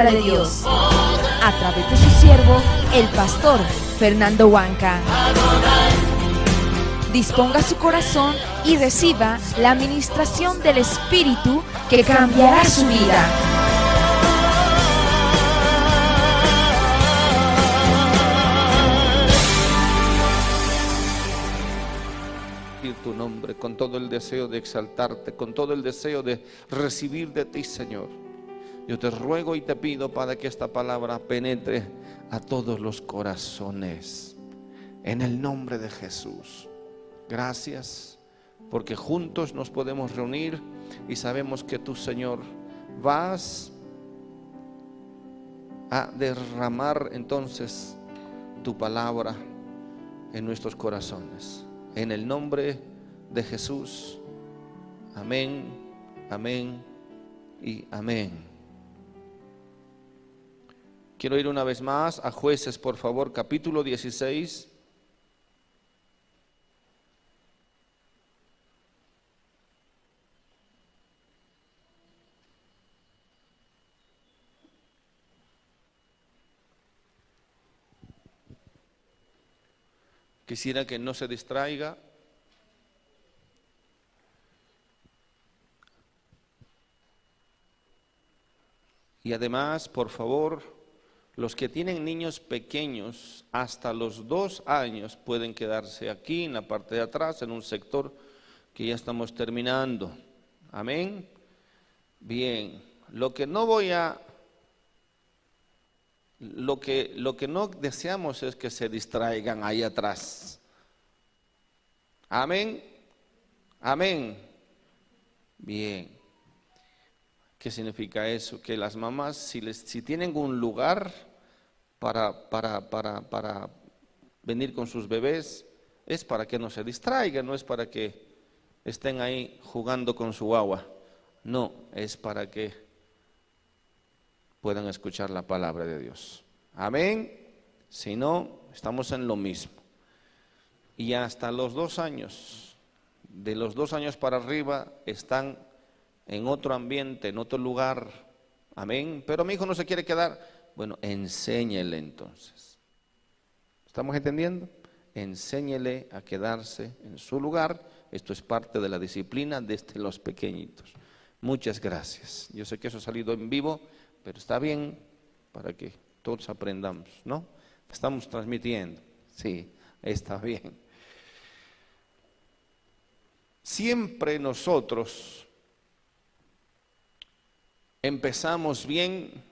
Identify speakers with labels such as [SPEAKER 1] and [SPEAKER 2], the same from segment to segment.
[SPEAKER 1] palabra de Dios a través de su siervo, el pastor Fernando Huanca. Disponga su corazón y reciba la administración del Espíritu que cambiará su vida.
[SPEAKER 2] tu nombre con todo el deseo de exaltarte, con todo el deseo de recibir de ti, Señor. Yo te ruego y te pido para que esta palabra penetre a todos los corazones. En el nombre de Jesús. Gracias porque juntos nos podemos reunir y sabemos que tú, Señor, vas a derramar entonces tu palabra en nuestros corazones. En el nombre de Jesús. Amén, amén y amén. Quiero ir una vez más a jueces, por favor, capítulo 16. Quisiera que no se distraiga. Y además, por favor, los que tienen niños pequeños hasta los dos años pueden quedarse aquí en la parte de atrás, en un sector que ya estamos terminando. Amén. Bien, lo que no voy a lo que, lo que no deseamos es que se distraigan ahí atrás. Amén. Amén. Bien. ¿Qué significa eso? Que las mamás, si, les, si tienen un lugar para, para, para, para venir con sus bebés, es para que no se distraigan, no es para que estén ahí jugando con su agua. No, es para que puedan escuchar la palabra de Dios. Amén. Si no, estamos en lo mismo. Y hasta los dos años, de los dos años para arriba, están en otro ambiente, en otro lugar. Amén. Pero mi hijo no se quiere quedar. Bueno, enséñele entonces. ¿Estamos entendiendo? Enséñele a quedarse en su lugar. Esto es parte de la disciplina desde los pequeñitos. Muchas gracias. Yo sé que eso ha salido en vivo, pero está bien para que todos aprendamos, ¿no? Estamos transmitiendo. Sí, está bien. Siempre nosotros empezamos bien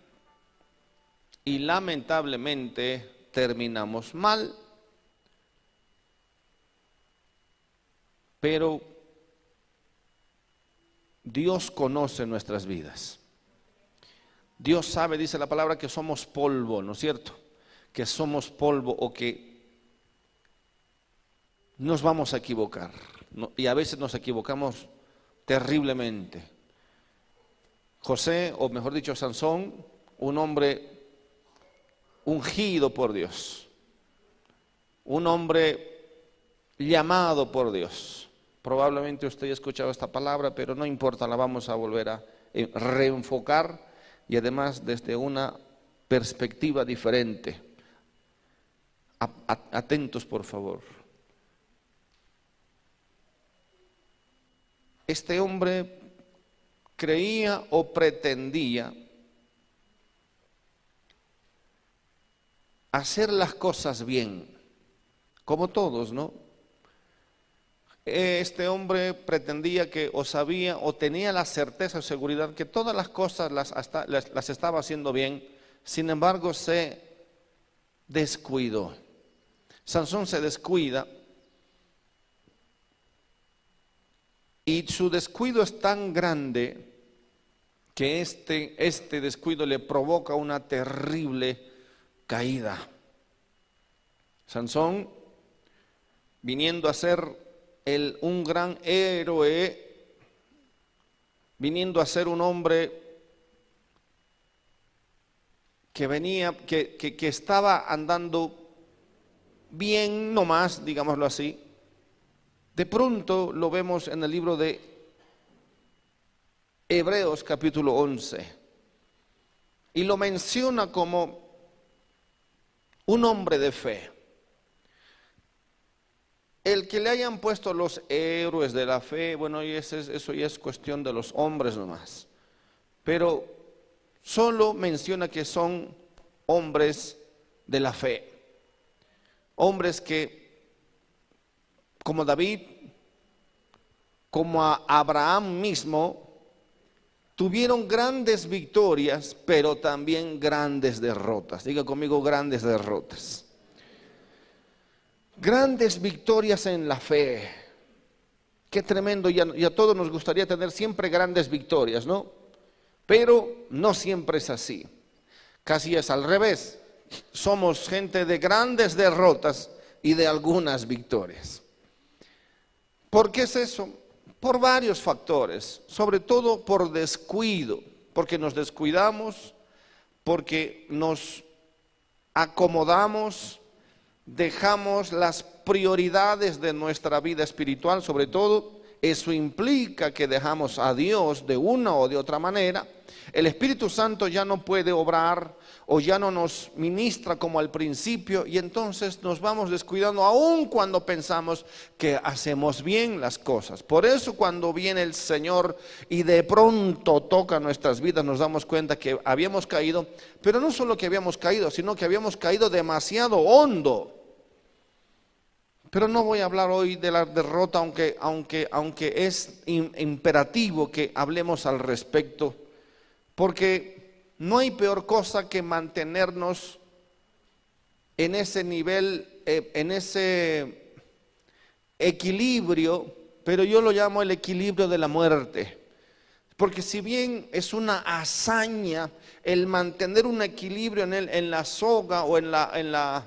[SPEAKER 2] y lamentablemente terminamos mal. Pero Dios conoce nuestras vidas. Dios sabe, dice la palabra, que somos polvo, ¿no es cierto? Que somos polvo o que nos vamos a equivocar. y a veces nos equivocamos terriblemente. José, o mejor dicho, Sansón, un hombre ungido por Dios, un hombre llamado por Dios. Probablemente usted ha escuchado esta palabra, pero no importa, la vamos a volver a eh, reenfocar y además desde una perspectiva diferente. Atentos, por favor. Este hombre creía o pretendía hacer las cosas bien, como todos, ¿no? Este hombre pretendía que o sabía o tenía la certeza o seguridad que todas las cosas las, estaba haciendo bien, sin embargo se descuidó. Sansón se descuida y su descuido es tan grande que este, este descuido le provoca una terrible caída. Sansón, viniendo a ser el, un gran héroe, viniendo a ser un hombre que venía, que, que, que estaba andando bien nomás, digámoslo así, de pronto lo vemos en el libro de Hebreos capítulo 11. y lo menciona como un hombre de fe. El que le hayan puesto los héroes de la fe, bueno, eso ya es cuestión de los hombres nomás. Pero solo menciona que son hombres de la fe. Hombres que, como David, como a Abraham mismo, tuvieron grandes victorias, pero también grandes derrotas. Diga conmigo grandes derrotas grandes victorias en la fe. Qué tremendo, y a, todos nos gustaría tener siempre grandes victorias, ¿no? Pero no siempre es así. Casi es al revés. Somos gente de grandes derrotas y de algunas victorias. ¿Por qué es eso? Por varios factores, sobre todo por descuido, porque nos descuidamos, porque nos acomodamos, dejamos las prioridades de nuestra vida espiritual, sobre todo, eso implica que dejamos a Dios de una o de otra manera. El Espíritu Santo ya no puede obrar o ya no nos ministra como al principio y entonces nos vamos descuidando aún cuando pensamos que hacemos bien las cosas. Por eso cuando viene el Señor y de pronto toca nuestras vidas nos damos cuenta que habíamos caído, pero no solo que habíamos caído, sino que habíamos caído demasiado hondo. Pero no voy a hablar hoy de la derrota, aunque, aunque, aunque es imperativo que hablemos al respecto, porque no hay peor cosa que mantenernos en ese nivel, eh, en ese equilibrio, pero yo lo llamo el equilibrio de la muerte. Porque si bien es una hazaña el mantener un equilibrio en, el, en la soga o en la, en la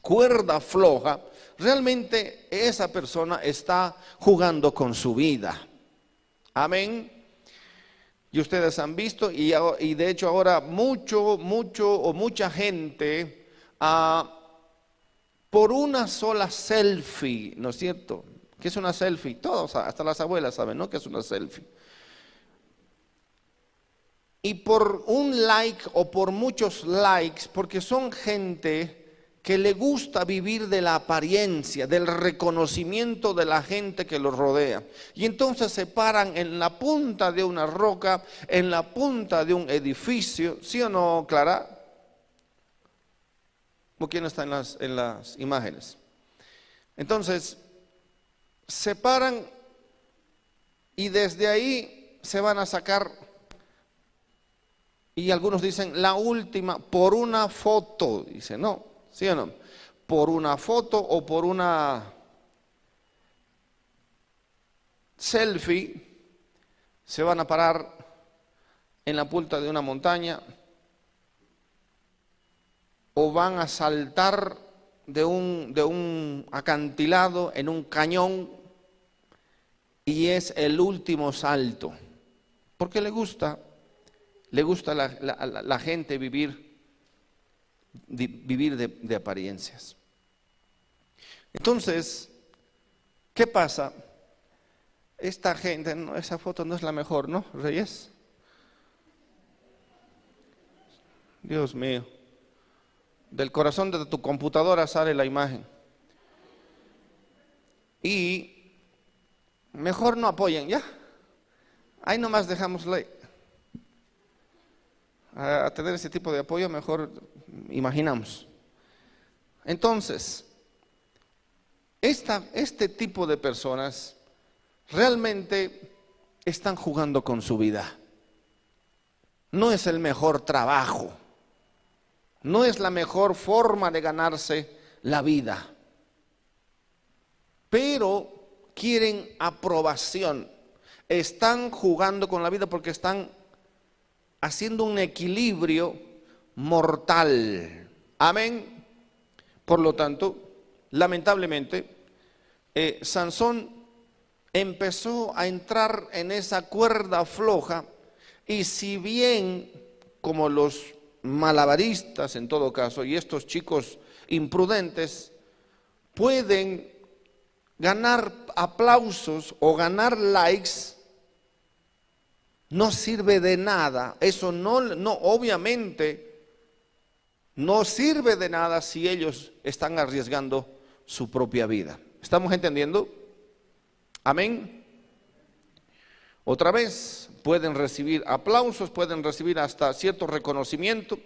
[SPEAKER 2] cuerda floja, realmente esa persona está jugando con su vida. Amén. Y ustedes han visto, y, de hecho ahora mucho, mucho o mucha gente, ah, por una sola selfie, ¿no es cierto? ¿Qué es una selfie? Todos, hasta las abuelas saben, ¿no? ¿Qué es una selfie? Y por un like o por muchos likes, porque son gente que le gusta vivir de la apariencia, del reconocimiento de la gente que los rodea. Y entonces se paran en la punta de una roca, en la punta de un edificio, ¿sí o no, Clara? ¿O quién está en las, en las imágenes? Entonces, se paran y desde ahí se van a sacar, y algunos dicen, la última, por una foto, dice, no, ¿Sí o no? Por una foto o por una selfie se van a parar en la punta de una montaña o van a saltar de un, de un acantilado en un cañón y es el último salto. Porque le gusta, le gusta a la, la gente vivir vivir de, apariencias. Entonces, ¿qué pasa? Esta gente, esa foto no es la mejor, ¿no, Reyes? Dios mío. Del corazón de tu computadora sale la imagen. Y mejor no apoyen, ¿ya? Ahí nomás dejamos la, a, tener ese tipo de apoyo, mejor imaginamos. Entonces, este tipo de personas realmente están jugando con su vida. No es el mejor trabajo, no es la mejor forma de ganarse la vida, pero quieren aprobación. Están jugando con la vida porque están haciendo un equilibrio mortal. Amén. Por lo tanto, lamentablemente, eh, Sansón empezó a entrar en esa cuerda floja y si bien como los malabaristas en todo caso y estos chicos imprudentes pueden ganar aplausos o ganar likes, no sirve de nada. Eso no, no, obviamente, no sirve de nada si ellos están arriesgando su propia vida. ¿Estamos entendiendo? Amén. Otra vez, pueden recibir aplausos, pueden recibir hasta cierto reconocimiento,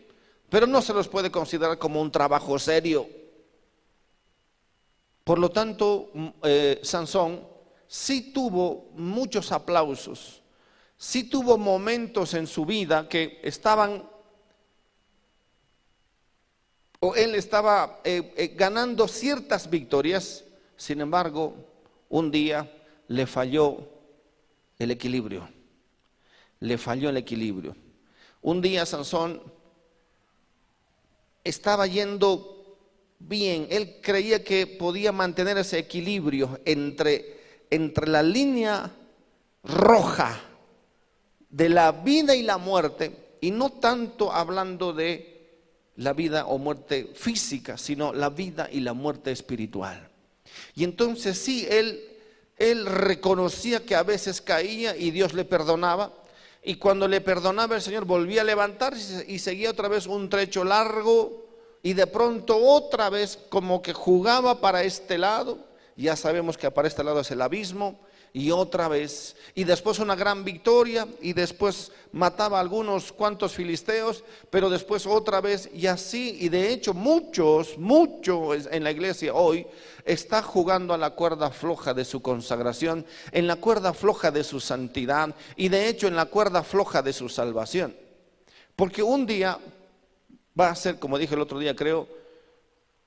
[SPEAKER 2] pero no se los puede considerar como un trabajo serio. Por lo tanto, eh, Sansón sí tuvo muchos aplausos, sí tuvo momentos en su vida que estaban, o él estaba eh, eh, ganando ciertas victorias, sin embargo, un día le falló el equilibrio, le falló el equilibrio. Un día Sansón estaba yendo bien, él creía que podía mantener ese equilibrio entre, entre la línea roja de la vida y la muerte, y no tanto hablando de la vida o muerte física, sino la vida y la muerte espiritual. Y entonces sí, él, él reconocía que a veces caía y Dios le perdonaba, y cuando le perdonaba el Señor volvía a levantarse y seguía otra vez un trecho largo, y de pronto otra vez como que jugaba para este lado, ya sabemos que para este lado es el abismo, y otra vez, y después una gran victoria, y después mataba a algunos cuantos filisteos, pero después otra vez, y así, y de hecho muchos, muchos en la iglesia hoy está jugando a la cuerda floja de su consagración, en la cuerda floja de su santidad, y de hecho en la cuerda floja de su salvación. Porque un día va a ser, como dije el otro día, creo,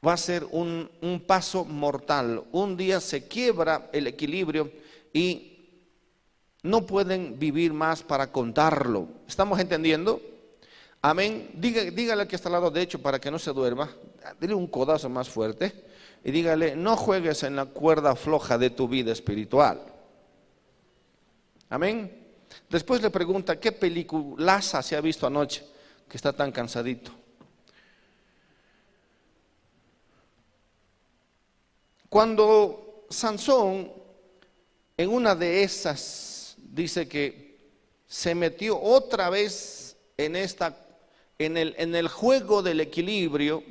[SPEAKER 2] va a ser un, un paso mortal. Un día se quiebra el equilibrio y no pueden vivir más para contarlo. ¿Estamos entendiendo? Amén. dígale al que está al lado, de hecho, para que no se duerma, dile un codazo más fuerte y dígale, no juegues en la cuerda floja de tu vida espiritual. Amén. Después le pregunta, ¿qué peliculaza se ha visto anoche que está tan cansadito? Cuando Sansón en una de esas dice que se metió otra vez en esta en el, en el juego del equilibrio,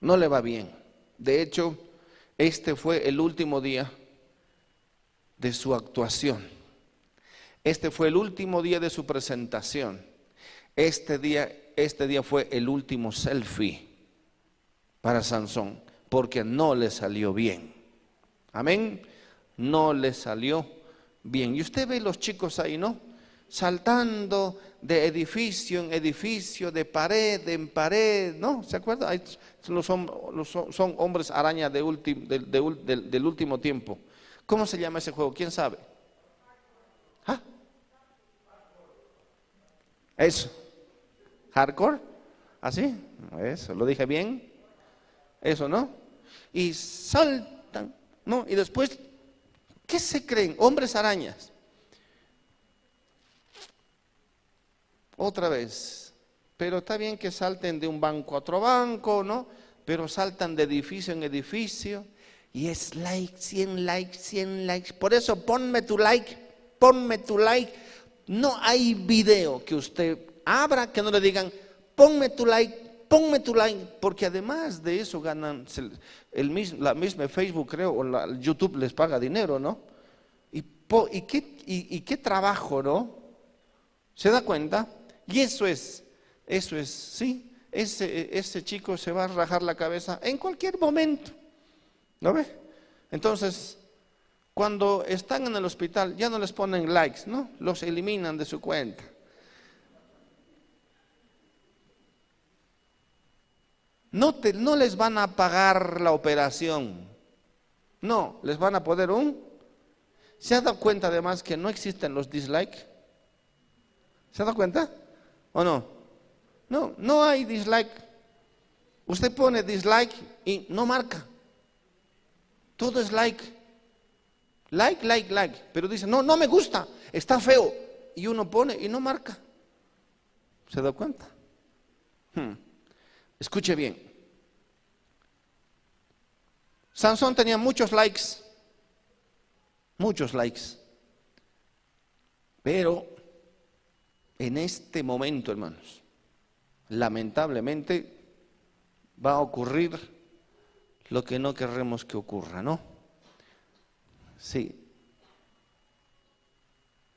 [SPEAKER 2] no le va bien. De hecho, este fue el último día de su actuación. Este fue el último día de su presentación. Este día, este día fue el último selfie para Sansón, porque no le salió bien. Amén no le salió bien. Y usted ve los chicos ahí, ¿no? Saltando de edificio en edificio, de pared en pared, ¿no? ¿Se acuerda? son, son, hombres araña de del, último tiempo. ¿Cómo se llama ese juego? ¿Quién sabe? ¿Ah? Eso. ¿Hardcore? ¿Así? Eso, ¿lo dije bien? Eso, ¿no? Y saltan, ¿no? Y después ¿Qué se creen? Hombres arañas. Otra vez. Pero está bien que salten de un banco a otro banco, ¿no? Pero saltan de edificio en edificio. Y es like, 100 likes, 100 likes. Por eso ponme tu like, ponme tu like. No hay video que usted abra que no le digan, ponme tu like, ponme tu like, porque además de eso ganan, la misma Facebook creo, o la, YouTube les paga dinero, ¿no? ¿Y, y, qué, y, qué trabajo, no? ¿Se da cuenta? Y eso es, eso es, sí, ese, ese chico se va a rajar la cabeza en cualquier momento, ¿no ve? Entonces, cuando están en el hospital ya no les ponen likes, ¿no? Los eliminan de su cuenta. No, no les van a pagar la operación. No, les van a poner un... ¿Se ha dado cuenta además que no existen los dislikes? ¿Se ha dado cuenta? ¿O no? No, no hay dislike. Usted pone dislike y no marca. Todo es like. Like, like, like. Pero dice, no, no me gusta, está feo. Y uno pone y no marca. ¿Se da cuenta? Hmm. Escuche bien. Sansón tenía muchos likes, muchos likes, pero en este momento, hermanos, lamentablemente va a ocurrir lo que no queremos que ocurra, ¿no? Sí.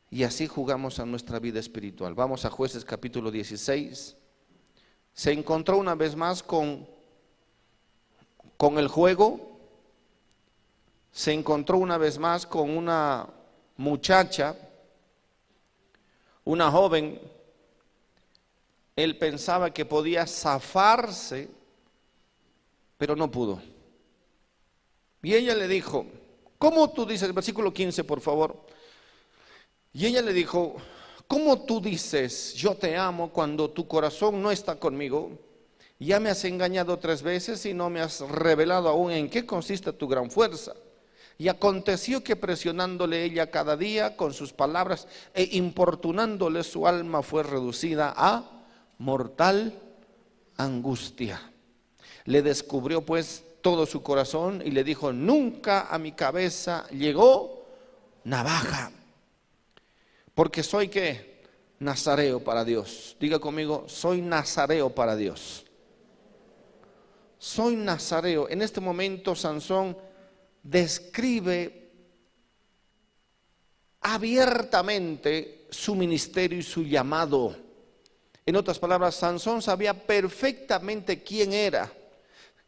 [SPEAKER 2] Y así jugamos a nuestra vida espiritual. Vamos a jueces capítulo 16. Se encontró una vez más con, con el juego, se encontró una vez más con una muchacha, una joven, él pensaba que podía zafarse, pero no pudo. Y ella le dijo, ¿cómo tú dices, versículo 15 por favor? Y ella le dijo, ¿cómo tú dices, yo te amo cuando tu corazón no está conmigo? Ya me has engañado tres veces y no me has revelado aún en qué consiste tu gran fuerza. Y aconteció que presionándole ella cada día con sus palabras e importunándole su alma fue reducida a mortal angustia. Le descubrió pues todo su corazón y le dijo, nunca a mi cabeza llegó navaja, porque soy que nazareo para Dios. Diga conmigo, soy nazareo para Dios. Soy nazareo. En este momento Sansón describe abiertamente su ministerio y su llamado. En otras palabras, Sansón sabía perfectamente quién era.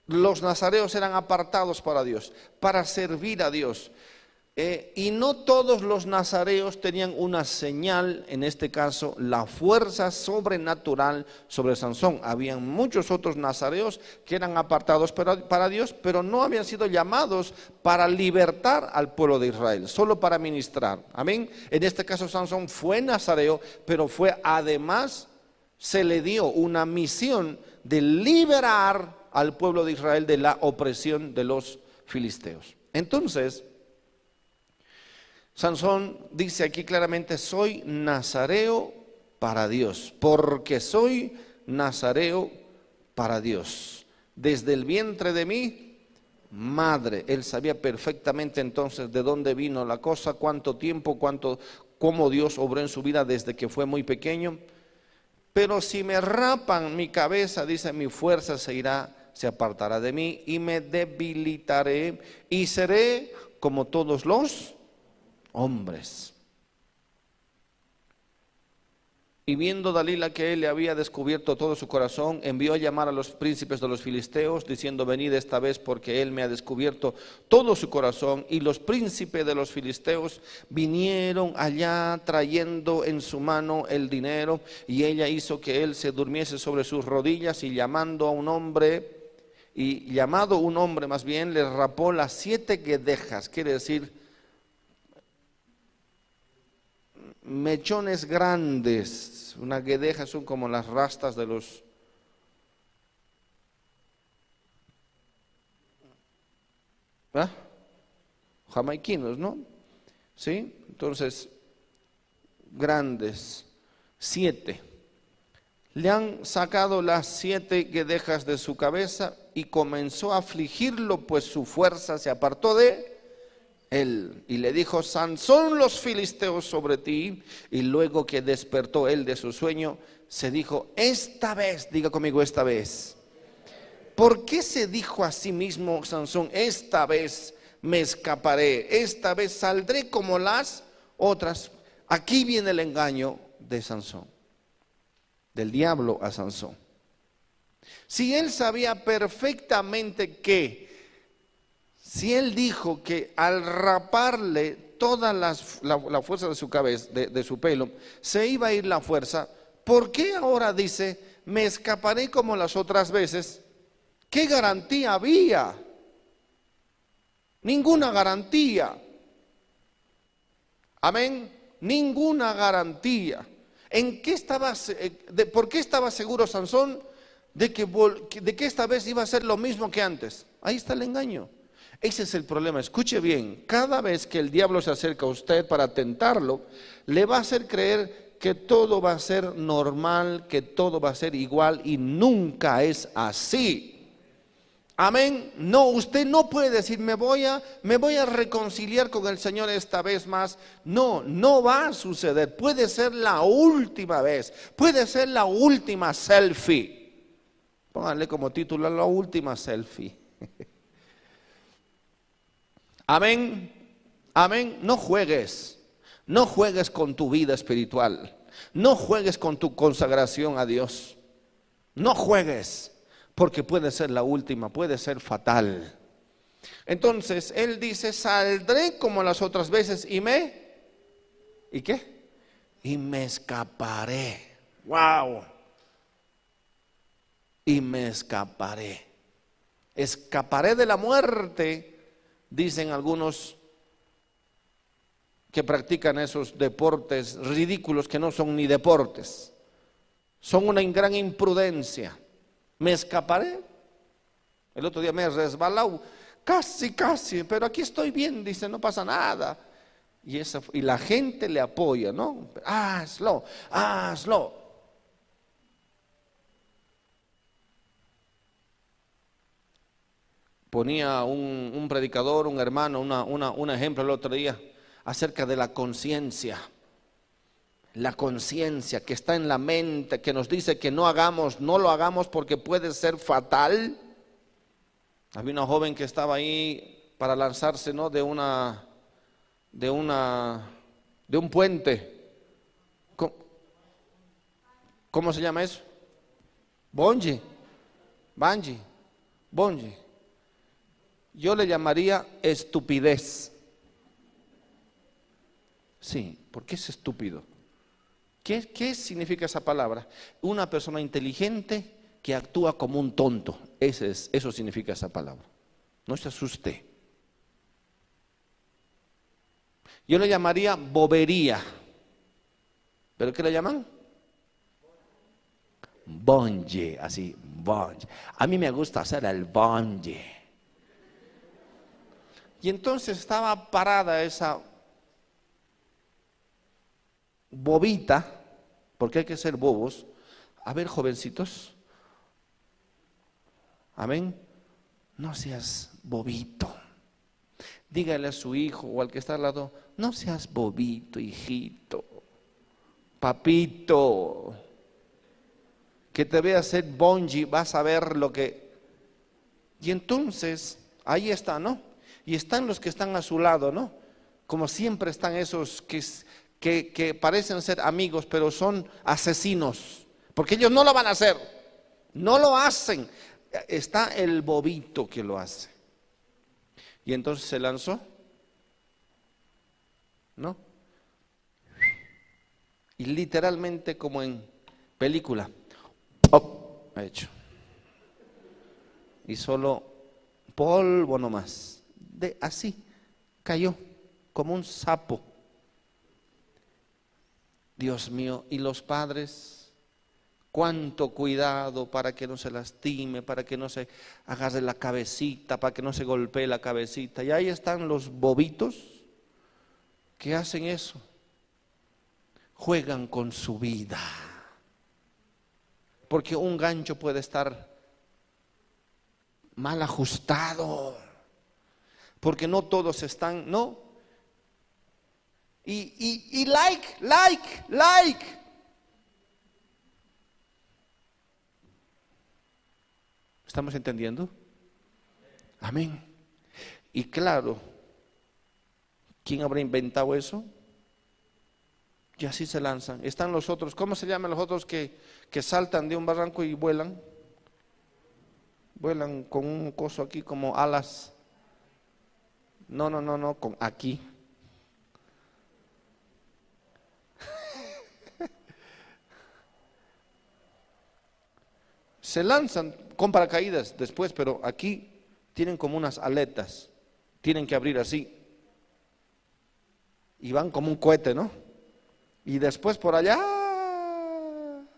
[SPEAKER 2] Los nazareos eran apartados para Dios, para servir a Dios. Eh, y no todos los nazareos tenían una señal, en este caso, la fuerza sobrenatural sobre Sansón. Habían muchos otros nazareos que eran apartados para, para Dios, pero no habían sido llamados para libertar al pueblo de Israel, solo para ministrar. Amén. En este caso, Sansón fue nazareo, pero fue además, se le dio una misión de liberar al pueblo de Israel de la opresión de los filisteos. Entonces, Sansón dice aquí claramente, soy nazareo para Dios, porque soy nazareo para Dios. Desde el vientre de mi madre, él sabía perfectamente entonces de dónde vino la cosa, cuánto tiempo, cuánto, cómo Dios obró en su vida desde que fue muy pequeño. Pero si me rapan mi cabeza, dice, mi fuerza se irá, se apartará de mí y me debilitaré y seré como todos los hombres. Y viendo Dalila que él le había descubierto todo su corazón, envió a llamar a los príncipes de los filisteos, diciendo, venid esta vez porque él me ha descubierto todo su corazón. Y los príncipes de los filisteos vinieron allá trayendo en su mano el dinero, y ella hizo que él se durmiese sobre sus rodillas y llamando a un hombre, y llamado un hombre más bien, le rapó las siete guedejas, quiere decir, mechones grandes, una guedeja son como las rastas de los ¿Ah? jamaiquinos, ¿no? ¿Sí? Entonces, grandes, siete. Le han sacado las siete guedejas de su cabeza y comenzó a afligirlo, pues su fuerza se apartó de él y le dijo, Sansón los filisteos sobre ti. Y luego que despertó él de su sueño, se dijo, esta vez, diga conmigo esta vez. ¿Por qué se dijo a sí mismo Sansón, esta vez me escaparé, esta vez saldré como las otras? Aquí viene el engaño de Sansón, del diablo a Sansón. Si él sabía perfectamente que si él dijo que al raparle toda la, fuerza de su cabeza, de, su pelo, se iba a ir la fuerza, ¿por qué ahora dice, me escaparé como las otras veces? ¿Qué garantía había? Ninguna garantía. Amén. Ninguna garantía. ¿En qué estaba, de, ¿Por qué estaba seguro Sansón de que, de que esta vez iba a ser lo mismo que antes? Ahí está el engaño. Ese es el problema. Escuche bien, cada vez que el diablo se acerca a usted para tentarlo, le va a hacer creer que todo va a ser normal, que todo va a ser igual y nunca es así. Amén. No, usted no puede decir, me voy a me voy a reconciliar con el Señor esta vez más. No, no va a suceder. Puede ser la última vez. Puede ser la última selfie. Pónganle como título la última selfie. Amén. Amén. No juegues. No juegues con tu vida espiritual. No juegues con tu consagración a Dios. No juegues porque puede ser la última, puede ser fatal. Entonces, él dice, saldré como las otras veces y me... ¿Y qué? Y me escaparé. ¡Wow! Y me escaparé. Escaparé de la muerte, dicen algunos que practican esos deportes ridículos que no son ni deportes. Son una gran imprudencia. Me escaparé. El otro día me he resbalado, casi, casi, pero aquí estoy bien, dice, no pasa nada. Y, esa, y la gente le apoya, ¿no? Hazlo, hazlo. Ponía un, predicador, un hermano, una, un ejemplo el otro día acerca de la conciencia la conciencia que está en la mente, que nos dice que no hagamos, no lo hagamos porque puede ser fatal. Había una joven que estaba ahí para lanzarse, ¿no? De una, de una, de un puente. ¿Cómo, se llama eso? Bonji, banji, bonji. Yo le llamaría estupidez. Sí, porque es estúpido. ¿Qué, significa esa palabra? Una persona inteligente que actúa como un tonto. Ese es, eso significa esa palabra. No se asuste. Yo le llamaría bobería. ¿Pero qué le llaman? Bonje, así, bonje. A mí me gusta hacer el bonje. Y entonces estaba parada esa bobita, porque hay que ser bobos. A ver, jovencitos, amén, no seas bobito. Dígale a su hijo o al que está al lado, no seas bobito, hijito, papito, que te vea ser bonji, vas a ver lo que... Y entonces, ahí está, ¿no? Y están los que están a su lado, ¿no? Como siempre están esos que que, parecen ser amigos, pero son asesinos, porque ellos no lo van a hacer, no lo hacen. Está el bobito que lo hace. Y entonces se lanzó, ¿no? Y literalmente como en película, ha hecho. Y solo polvo nomás, de así, cayó como un sapo. Dios mío, y los padres, cuánto cuidado para que no se lastime, para que no se agarre la cabecita, para que no se golpee la cabecita. Y ahí están los bobitos que hacen eso. Juegan con su vida. Porque un gancho puede estar mal ajustado. Porque no todos están, no, y, like, like, like. ¿Estamos entendiendo? Amén. Y claro, ¿quién habrá inventado eso? Y así se lanzan. Están los otros, ¿cómo se llaman los otros que, que saltan de un barranco y vuelan? Vuelan con un coso aquí como alas. No, no, no, no, con aquí. se lanzan con paracaídas después, pero aquí tienen como unas aletas, tienen que abrir así. Y van como un cohete, ¿no? Y después por allá,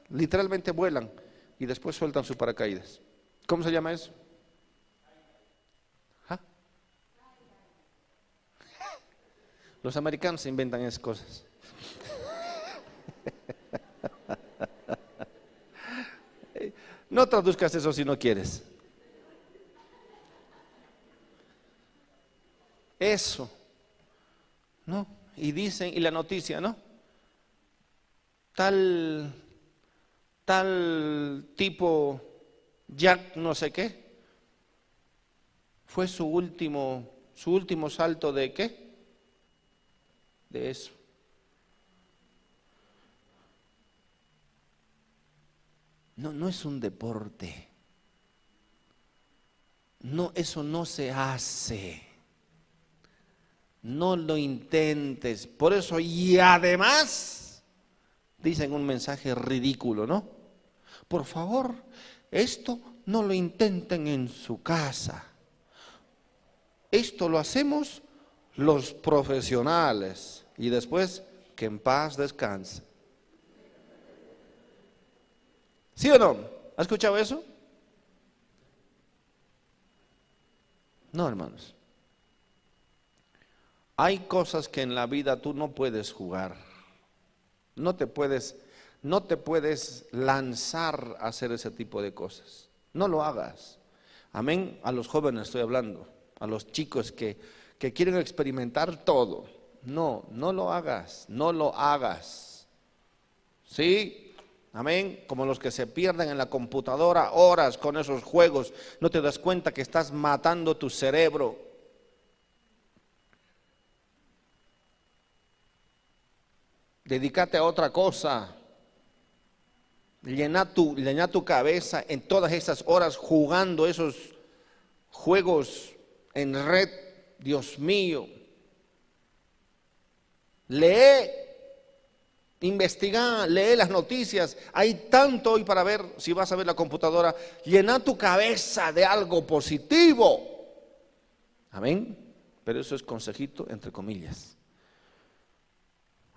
[SPEAKER 2] literalmente vuelan y después sueltan sus paracaídas. ¿Cómo se llama eso? Los americanos inventan esas cosas. No traduzcas eso si no quieres. eso, ¿no? Y dicen, y la noticia, ¿no? Tal, tal tipo Jack no sé qué, fue su último, su último salto de qué? De eso. No, no es un deporte. No, eso no se hace. No lo intentes. Por eso, y además, dicen un mensaje ridículo, ¿no? Por favor, esto no lo intenten en su casa. Esto lo hacemos los profesionales. Y después, que en paz descanse. ¿Sí o no? ¿Ha escuchado eso? No, hermanos. Hay cosas que en la vida tú no puedes jugar. No te puedes, no te puedes lanzar a hacer ese tipo de cosas. No lo hagas. Amén. A los jóvenes estoy hablando, a los chicos que, que quieren experimentar todo. No, no lo hagas, no lo hagas. ¿Sí? Amén. Como los que se pierden en la computadora horas con esos juegos. No te das cuenta que estás matando tu cerebro. Dedícate a otra cosa. Llena tu, llena tu cabeza en todas esas horas jugando esos juegos en red. Dios mío. Lee Investiga, lee las noticias. Hay tanto hoy para ver, si vas a ver la computadora, llena tu cabeza de algo positivo. Amén. Pero eso es consejito entre comillas.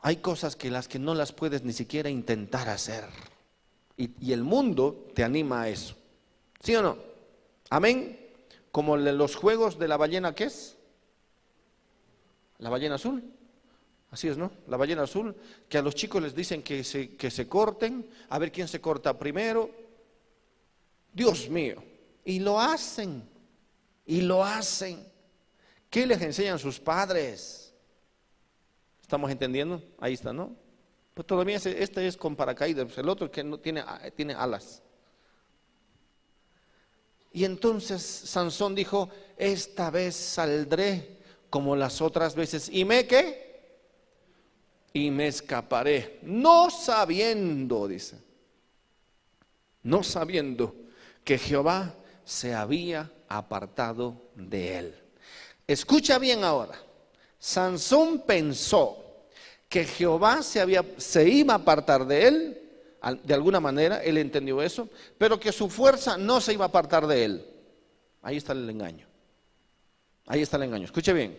[SPEAKER 2] Hay cosas que las que no las puedes ni siquiera intentar hacer. Y, y el mundo te anima a eso. ¿Sí o no? Amén. Como los juegos de la ballena, ¿qué es? La ballena azul. Así es, ¿no? La ballena azul, que a los chicos les dicen que se, que se corten, a ver quién se corta primero. Dios mío. Y lo hacen. Y lo hacen. ¿Qué les enseñan sus padres? ¿Estamos entendiendo? Ahí está, ¿no? Pues todavía este es con paracaídas, el otro que no tiene, tiene alas. Y entonces Sansón dijo, esta vez saldré como las otras veces. ¿Y me qué? y me escaparé, no sabiendo, dice, no sabiendo que Jehová se había apartado de él. Escucha bien ahora, Sansón pensó que Jehová se, había, se iba a apartar de él, de alguna manera, él entendió eso, pero que su fuerza no se iba a apartar de él. Ahí está el engaño. Ahí está el engaño. Escuche bien.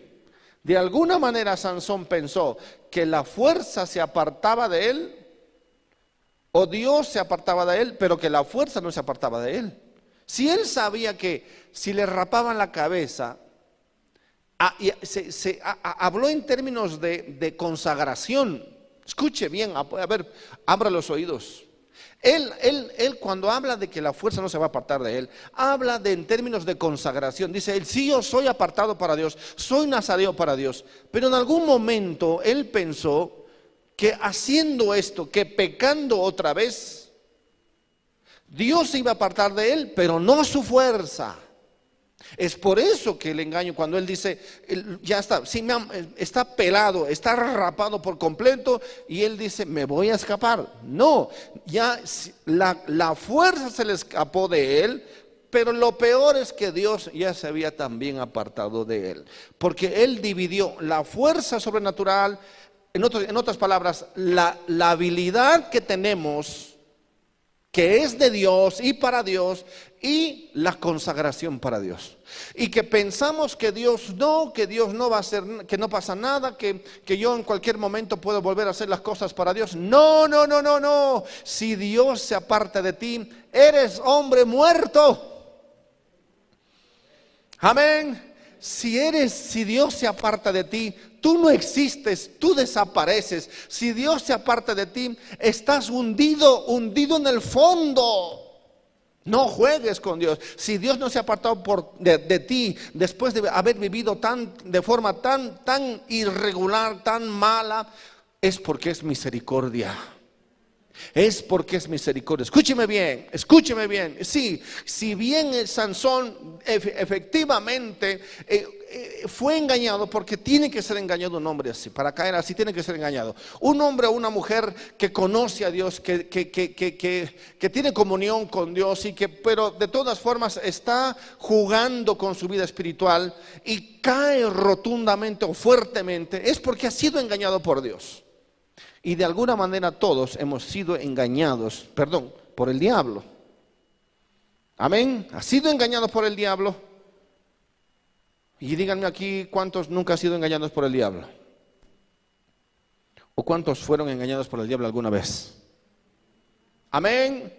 [SPEAKER 2] De alguna manera Sansón pensó que la fuerza se apartaba de él, o Dios se apartaba de él, pero que la fuerza no se apartaba de él. Si él sabía que si le rapaban la cabeza, habló en términos de, de consagración. Escuche bien, a ver, abra los oídos. Él, él, él cuando habla de que la fuerza no se va a apartar de él, habla de en términos de consagración. Dice, él sí yo soy apartado para Dios, soy nazareo para Dios. Pero en algún momento él pensó que haciendo esto, que pecando otra vez, Dios se iba a apartar de él, pero no su fuerza. Es por eso que el engaño, cuando él dice, ya está, sí, está pelado, está rapado por completo, y él dice, me voy a escapar. No, ya la, la fuerza se le escapó de él, pero lo peor es que Dios ya se había también apartado de él, porque él dividió la fuerza sobrenatural, en, en otras palabras, la, la habilidad que tenemos que es de Dios y para Dios y la consagración para Dios. Y que pensamos que Dios no, que Dios no va a hacer, que no pasa nada, que, que yo en cualquier momento puedo volver a hacer las cosas para Dios. No, no, no, no, no. Si Dios se aparta de ti, eres hombre muerto. Amén. Si eres, si Dios se aparta de ti, tú no existes, tú desapareces. Si Dios se aparta de ti, estás hundido, hundido en el fondo. No juegues con Dios. Si Dios no se ha apartado de, de, ti después de haber vivido tan, de forma tan, tan irregular, tan mala, es porque es misericordia. Es porque es misericordia. Escúcheme bien, escúcheme bien. Sí, si bien Sansón efectivamente eh, eh, fue engañado, porque tiene que ser engañado un hombre así, para caer así tiene que ser engañado. Un hombre o una mujer que conoce a Dios, que, que, que, tiene comunión con Dios y que, pero de todas formas está jugando con su vida espiritual y cae rotundamente o fuertemente, es porque ha sido engañado por Dios. Y de alguna manera todos hemos sido engañados, perdón, por el diablo. Amén. ¿Ha sido engañado por el diablo? Y díganme aquí cuántos nunca han sido engañados por el diablo. ¿O cuántos fueron engañados por el diablo alguna vez? Amén.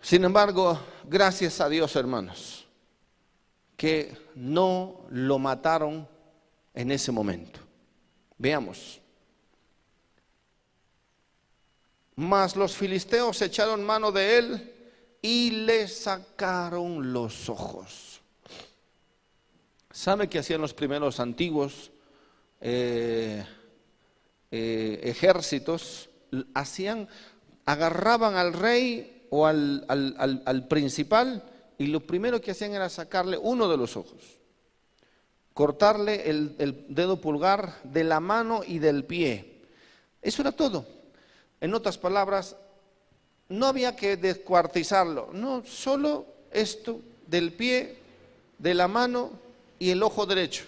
[SPEAKER 2] Sin embargo, gracias a Dios, hermanos, que no lo mataron en ese momento. Veamos. Mas los filisteos echaron mano de él y le sacaron los ojos. ¿Sabe qué hacían los primeros antiguos eh, eh, ejércitos? Hacían, agarraban al rey o al, al principal y lo primero que hacían era sacarle uno de los ojos cortarle el, dedo pulgar de la mano y del pie. Eso era todo. En otras palabras, no había que descuartizarlo, no, solo esto del pie, de la mano y el ojo derecho.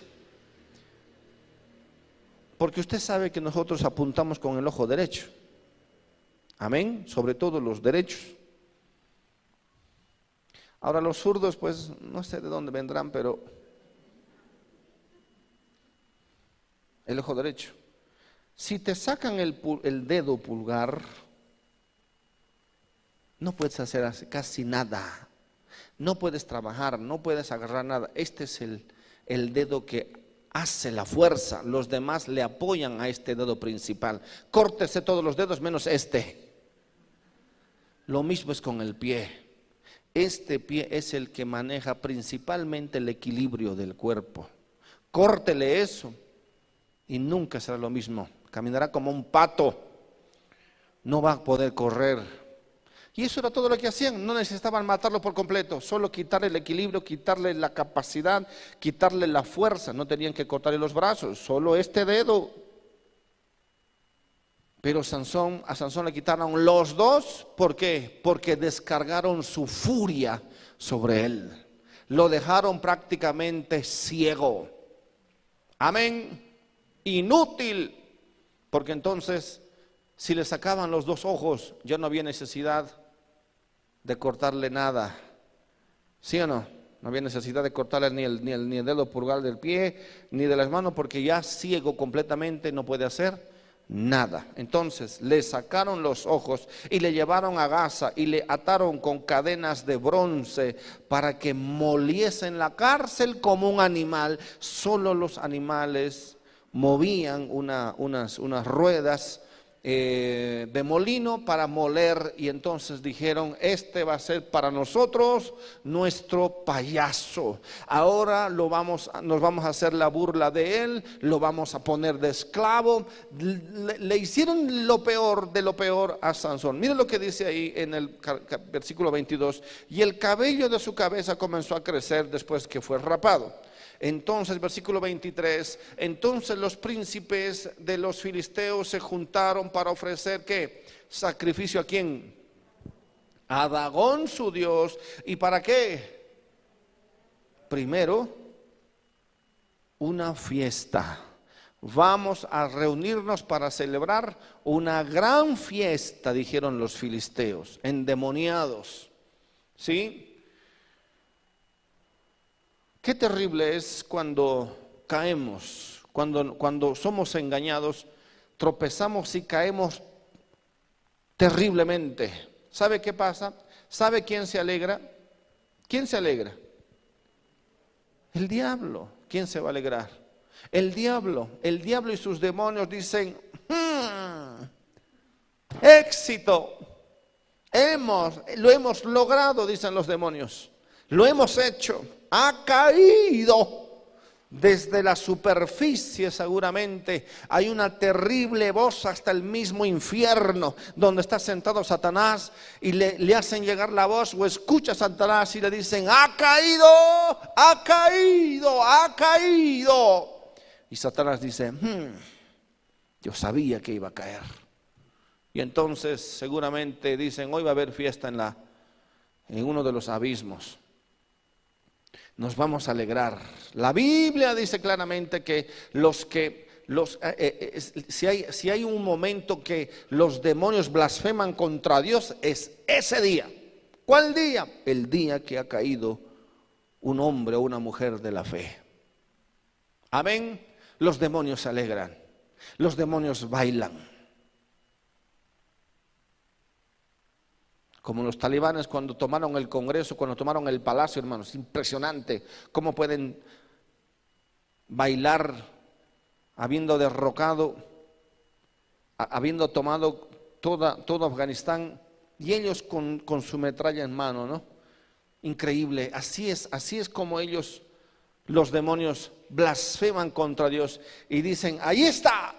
[SPEAKER 2] Porque usted sabe que nosotros apuntamos con el ojo derecho. Amén, sobre todo los derechos. Ahora los zurdos, pues no sé de dónde vendrán, pero el ojo derecho. Si te sacan el, dedo pulgar, no puedes hacer casi nada. No puedes trabajar, no puedes agarrar nada. Este es el, el dedo que hace la fuerza. Los demás le apoyan a este dedo principal. Córtese todos los dedos menos este. Lo mismo es con el pie. Este pie es el que maneja principalmente el equilibrio del cuerpo. Córtele eso y nunca será lo mismo. Caminará como un pato, no va a poder correr. Y eso era todo lo que hacían, no necesitaban matarlo por completo, solo quitarle el equilibrio, quitarle la capacidad, quitarle la fuerza, no tenían que cortarle los brazos, solo este dedo. Pero Sansón, a Sansón le quitaron los dos, ¿por qué? Porque descargaron su furia sobre él. Lo dejaron prácticamente ciego. Amén inútil, porque entonces si le sacaban los dos ojos ya no había necesidad de cortarle nada. ¿Sí o no? No había necesidad de cortarle ni el, ni el, ni el dedo pulgar del pie, ni de las manos, porque ya ciego completamente no puede hacer nada. Entonces le sacaron los ojos y le llevaron a Gaza y le ataron con cadenas de bronce para que moliese en la cárcel como un animal. Solo los animales movían unas, unas ruedas eh, de molino para moler y entonces dijeron, este va a ser para nosotros nuestro payaso. Ahora lo vamos, nos vamos a hacer la burla de él, lo vamos a poner de esclavo. Le, le hicieron lo peor de lo peor a Sansón. Mire lo que dice ahí en el versículo 22. Y el cabello de su cabeza comenzó a crecer después que fue rapado. Entonces, versículo 23, entonces los príncipes de los filisteos se juntaron para ofrecer qué? Sacrificio a quién? A Dagón su Dios. ¿Y para qué? Primero, una fiesta. Vamos a reunirnos para celebrar una gran fiesta, dijeron los filisteos, endemoniados. ¿Sí? Qué terrible es cuando caemos, cuando, cuando somos engañados, tropezamos y caemos terriblemente. ¿Sabe qué pasa? ¿Sabe quién se alegra? ¿Quién se alegra? El diablo. ¿Quién se va a alegrar? El diablo. El diablo y sus demonios dicen, hmm, éxito. Hemos, lo hemos logrado, dicen los demonios. Lo hemos hecho. Ha caído. Desde la superficie seguramente hay una terrible voz hasta el mismo infierno donde está sentado Satanás y le, hacen llegar la voz o escucha a Satanás y le dicen, ha caído, ha caído, ha caído. Y Satanás dice, hmm, yo sabía que iba a caer. Y entonces seguramente dicen, hoy va a haber fiesta en, la, en uno de los abismos. Nos vamos a alegrar. La Biblia dice claramente que los que los, eh, eh, si, hay, si hay un momento que los demonios blasfeman contra Dios es ese día. ¿Cuál día? El día que ha caído un hombre o una mujer de la fe. Amén. Los demonios se alegran. Los demonios bailan. Como los talibanes cuando tomaron el Congreso, cuando tomaron el palacio, hermanos, impresionante cómo pueden bailar habiendo derrocado, habiendo tomado toda, todo Afganistán y ellos con, con su metralla en mano, ¿no? Increíble, así es, así es como ellos, los demonios, blasfeman contra Dios y dicen, ahí está,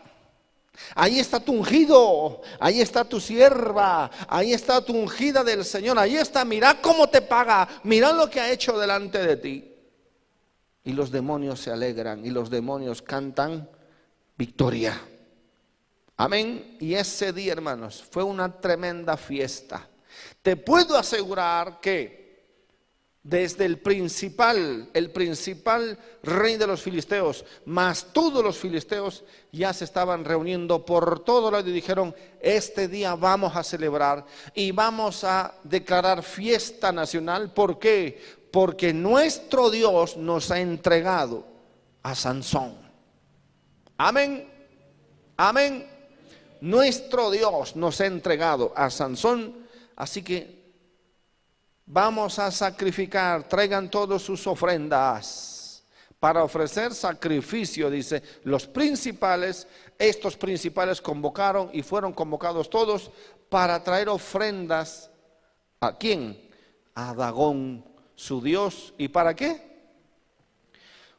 [SPEAKER 2] Ahí está tu ungido, ahí está tu sierva, ahí está tu ungida del Señor, ahí está, mira cómo te paga, mira lo que ha hecho delante de ti. Y los demonios se alegran y los demonios cantan victoria. Amén. Y ese día, hermanos, fue una tremenda fiesta. Te puedo asegurar que desde el principal, el principal rey de los filisteos, más todos los filisteos ya se estaban reuniendo por todo lado y dijeron, este día vamos a celebrar y vamos a declarar fiesta nacional. ¿Por qué? Porque nuestro Dios nos ha entregado a Sansón. Amén. Amén. Nuestro Dios nos ha entregado a Sansón. Así que vamos a sacrificar, traigan todas sus ofrendas para ofrecer sacrificio, dice, los principales, estos principales convocaron y fueron convocados todos para traer ofrendas. ¿A quién? A Dagón, su Dios. ¿Y para qué?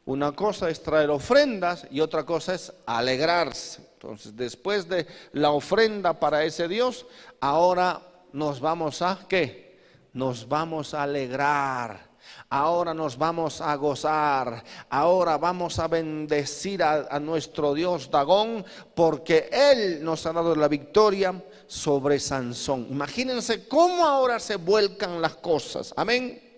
[SPEAKER 2] Una cosa es traer ofrendas y otra cosa es alegrarse. Entonces, después de la ofrenda para ese Dios, ahora nos vamos a qué? Nos vamos a alegrar. Ahora nos vamos a gozar. Ahora vamos a bendecir a, nuestro Dios Dagón porque Él nos ha dado la victoria sobre Sansón. Imagínense cómo ahora se vuelcan las cosas. Amén.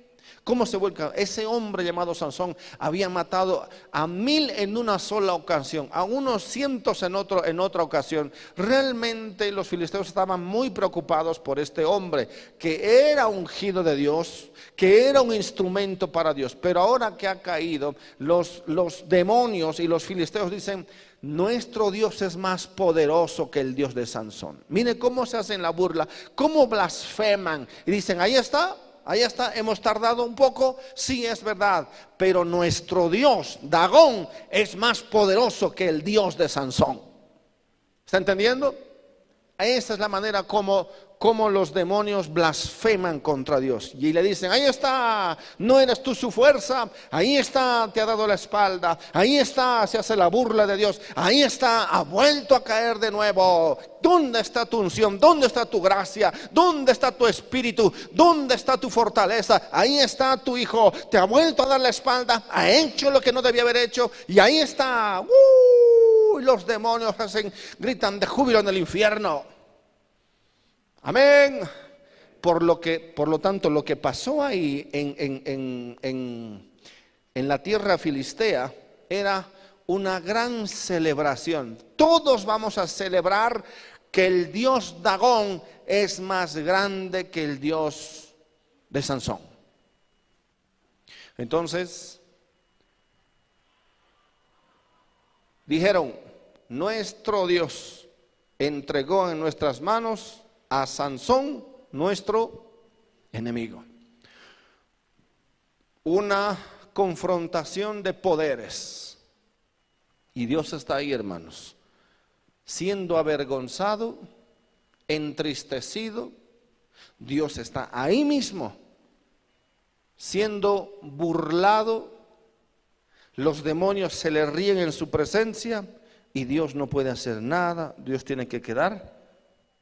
[SPEAKER 2] ¿Cómo se vuelca? Ese hombre llamado Sansón había matado a mil en una sola ocasión, a unos cientos en, otro, en otra ocasión. Realmente los filisteos estaban muy preocupados por este hombre, que era ungido de Dios, que era un instrumento para Dios. Pero ahora que ha caído, los, los demonios y los filisteos dicen, nuestro Dios es más poderoso que el Dios de Sansón. Mire cómo se hacen la burla, cómo blasfeman y dicen, ahí está, ahí está, hemos tardado un poco, sí es verdad, pero nuestro Dios, Dagón, es más poderoso que el Dios de Sansón. ¿Está entendiendo? Esa es la manera como cómo los demonios blasfeman contra Dios. Y le dicen, ahí está, no eres tú su fuerza, ahí está, te ha dado la espalda, ahí está, se hace la burla de Dios, ahí está, ha vuelto a caer de nuevo. ¿Dónde está tu unción? ¿Dónde está tu gracia? ¿Dónde está tu espíritu? ¿Dónde está tu fortaleza? Ahí está tu hijo, te ha vuelto a dar la espalda, ha hecho lo que no debía haber hecho y ahí está. ¡Uh! los demonios hacen, gritan de júbilo en el infierno. Amén. Por lo, que, por lo tanto, lo que pasó ahí en, en la tierra filistea era una gran celebración. Todos vamos a celebrar que el dios Dagón es más grande que el dios de Sansón. Entonces, dijeron, nuestro Dios entregó en nuestras manos a Sansón, nuestro enemigo. Una confrontación de poderes. Y Dios está ahí, hermanos, siendo avergonzado, entristecido, Dios está ahí mismo, siendo burlado. Los demonios se le ríen en su presencia y Dios no puede hacer nada. Dios tiene que quedar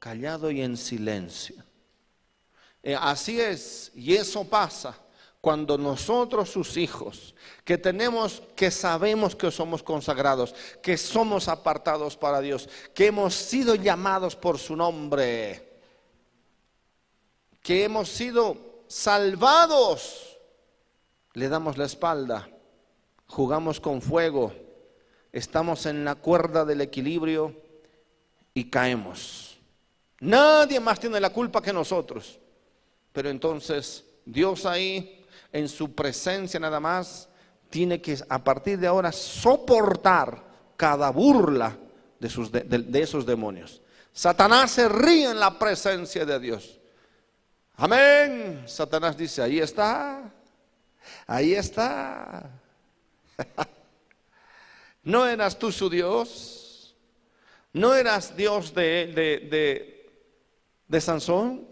[SPEAKER 2] callado y en silencio. Eh, así es, y eso pasa cuando nosotros sus hijos, que tenemos, que sabemos que somos consagrados, que somos apartados para Dios, que hemos sido llamados por su nombre, que hemos sido salvados, le damos la espalda, jugamos con fuego, estamos en la cuerda del equilibrio y caemos. Nadie más tiene la culpa que nosotros. Pero entonces Dios ahí en su presencia nada más, tiene que a partir de ahora soportar cada burla de, sus, de, esos demonios. Satanás se ríe en la presencia de Dios. Amén. Satanás dice, ahí está, ahí está. ¿No eras tú su Dios? ¿No eras Dios de, de, de, de Sansón?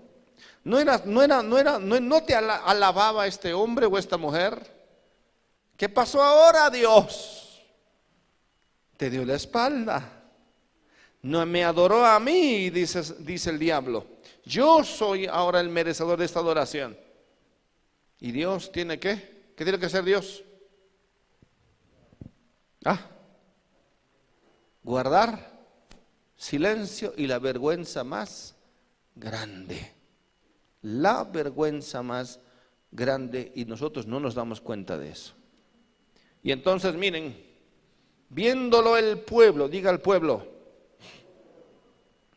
[SPEAKER 2] ¿No, era, no, era, no, era, no, te alababa este hombre o esta mujer? ¿Qué pasó ahora, Dios? Te dio la espalda. No me adoró a mí, dice, dice el diablo. Yo soy ahora el merecedor de esta adoración. ¿Y Dios tiene qué? ¿Qué tiene que hacer Dios? Ah, guardar silencio y la vergüenza más grande la vergüenza más grande y nosotros no nos damos cuenta de eso. Y entonces miren, viéndolo el pueblo, diga el pueblo,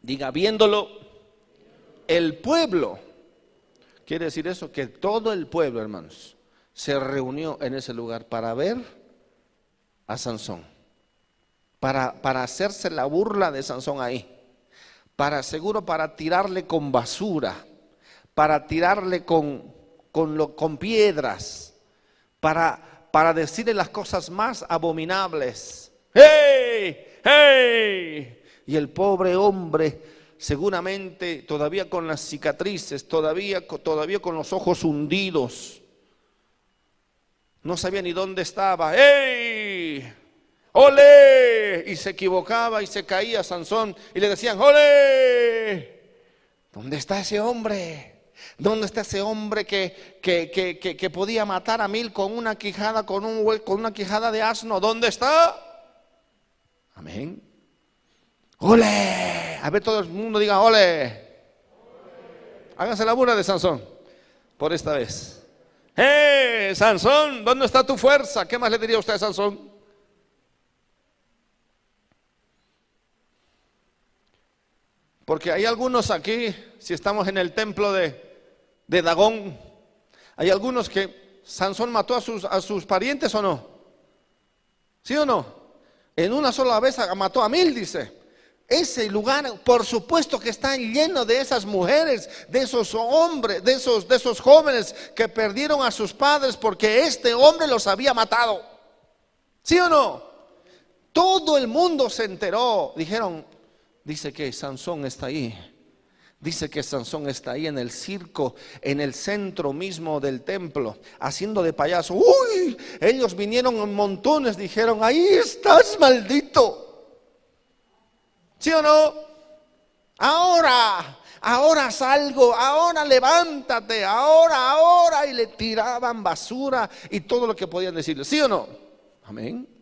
[SPEAKER 2] diga viéndolo el pueblo, quiere decir eso, que todo el pueblo, hermanos, se reunió en ese lugar para ver a Sansón, para, para hacerse la burla de Sansón ahí, para seguro para tirarle con basura para tirarle con, con, piedras, para, para decirle las cosas más abominables. ¡Hey! ¡Hey! Y el pobre hombre, seguramente todavía con las cicatrices, todavía, todavía con los ojos hundidos, no sabía ni dónde estaba. ¡Hey! ¡Ole! Y se equivocaba y se caía Sansón y le decían, ¡Ole! ¿Dónde está ese hombre? ¿Dónde está ese hombre que, que, podía matar a mil con una quijada, con, un, con una quijada de asno? ¿Dónde está? Amén. ¡Ole! A ver, todo el mundo diga ¡Ole! Háganse la burla de Sansón por esta vez. ¡Eh, Sansón! ¿Dónde está tu fuerza? ¿Qué más le diría usted a Sansón? Porque hay algunos aquí, si estamos en el templo de, de Dagón. Hay algunos que Sansón mató a sus, a sus parientes o no. ¿Sí o no? En una sola vez mató a mil, dice. Ese lugar, por supuesto que está lleno de esas mujeres, de esos hombres, de esos, de esos jóvenes que perdieron a sus padres porque este hombre los había matado. ¿Sí o no? Todo el mundo se enteró. Dijeron, dice que Sansón está ahí. Dice que Sansón está ahí en el circo, en el centro mismo del templo, haciendo de payaso. Uy, ellos vinieron en montones, dijeron, ahí estás maldito. ¿Sí o no? Ahora, ahora salgo, ahora levántate, ahora, ahora. Y le tiraban basura y todo lo que podían decirle. ¿Sí o no? Amén.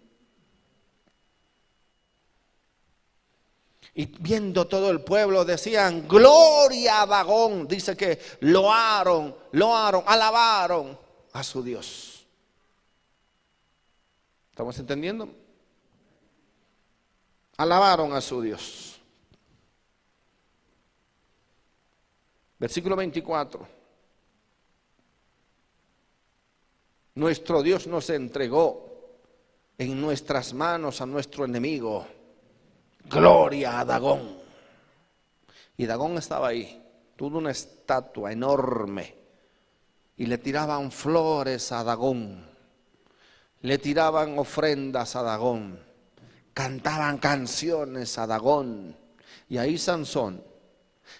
[SPEAKER 2] Y viendo todo el pueblo decían, gloria a Dagón. Dice que loaron, loaron, alabaron a su Dios. ¿Estamos entendiendo? Alabaron a su Dios. Versículo 24. Nuestro Dios nos entregó en nuestras manos a nuestro enemigo gloria a Dagón. Y Dagón estaba ahí, tuvo una estatua enorme. Y le tiraban flores a Dagón, le tiraban ofrendas a Dagón, cantaban canciones a Dagón. Y ahí Sansón,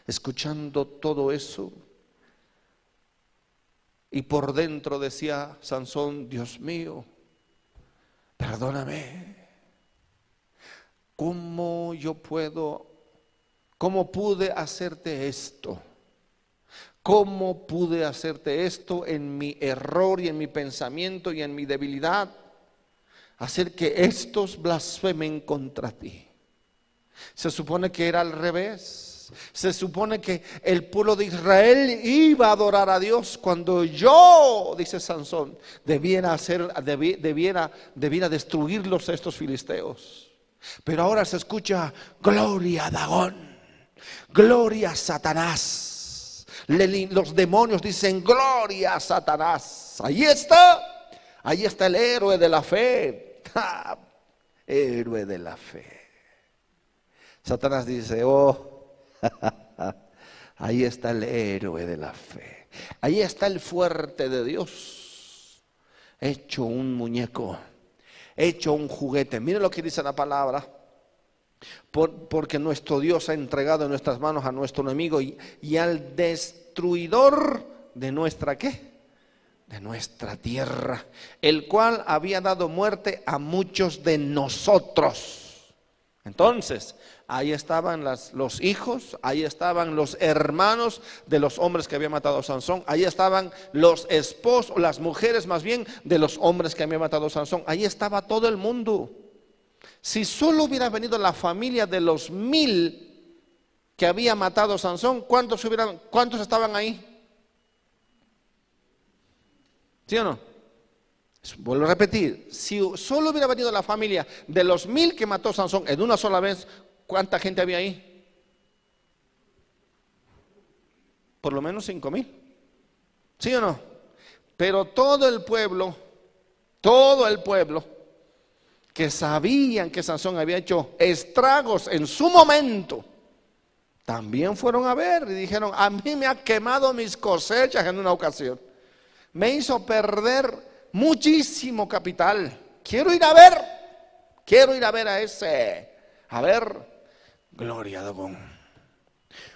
[SPEAKER 2] escuchando todo eso, Y por dentro decía Sansón, Dios mío, perdóname. ¿Cómo yo puedo, cómo pude hacerte esto? ¿Cómo pude hacerte esto en mi error y en mi pensamiento y en mi debilidad? Hacer que estos blasfemen contra ti. Se supone que era al revés. Se supone que el pueblo de Israel iba a adorar a Dios cuando yo, dice Sansón, debiera hacer, debiera, debiera destruirlos a estos filisteos. Pero ahora se escucha gloria a Dagón, gloria a Satanás. los demonios dicen gloria a Satanás. Ahí está, ahí está el héroe de la fe. héroe de la fe. Satanás dice, oh, ahí está el héroe de la fe. Ahí está el fuerte de Dios, hecho un muñeco, hecho un juguete. Mire lo que dice la palabra. porque nuestro Dios ha entregado en nuestras manos a nuestro enemigo y, y al destruidor de nuestra qué? De nuestra tierra, el cual había dado muerte a muchos de nosotros. Entonces, ahí estaban los hijos, ahí estaban los hermanos de los hombres que había matado a Sansón, ahí estaban los esposos, las mujeres más bien de los hombres que había matado a Sansón, ahí estaba todo el mundo. Si solo hubiera venido la familia de los mil que había matado a Sansón, ¿cuántos, hubieran, ¿cuántos estaban ahí? ¿Sí o no? Vuelvo a repetir, si solo hubiera venido la familia de los mil que mató Sansón en una sola vez, ¿cuánta gente había ahí? Por lo menos cinco mil. ¿Sí o no? Pero todo el pueblo, todo el pueblo, que sabían que Sansón había hecho estragos en su momento, también fueron a ver y dijeron, a mí me ha quemado mis cosechas en una ocasión. Me hizo perder muchísimo capital. Quiero ir a ver, quiero ir a ver a ese. A ver, gloria a Dagón,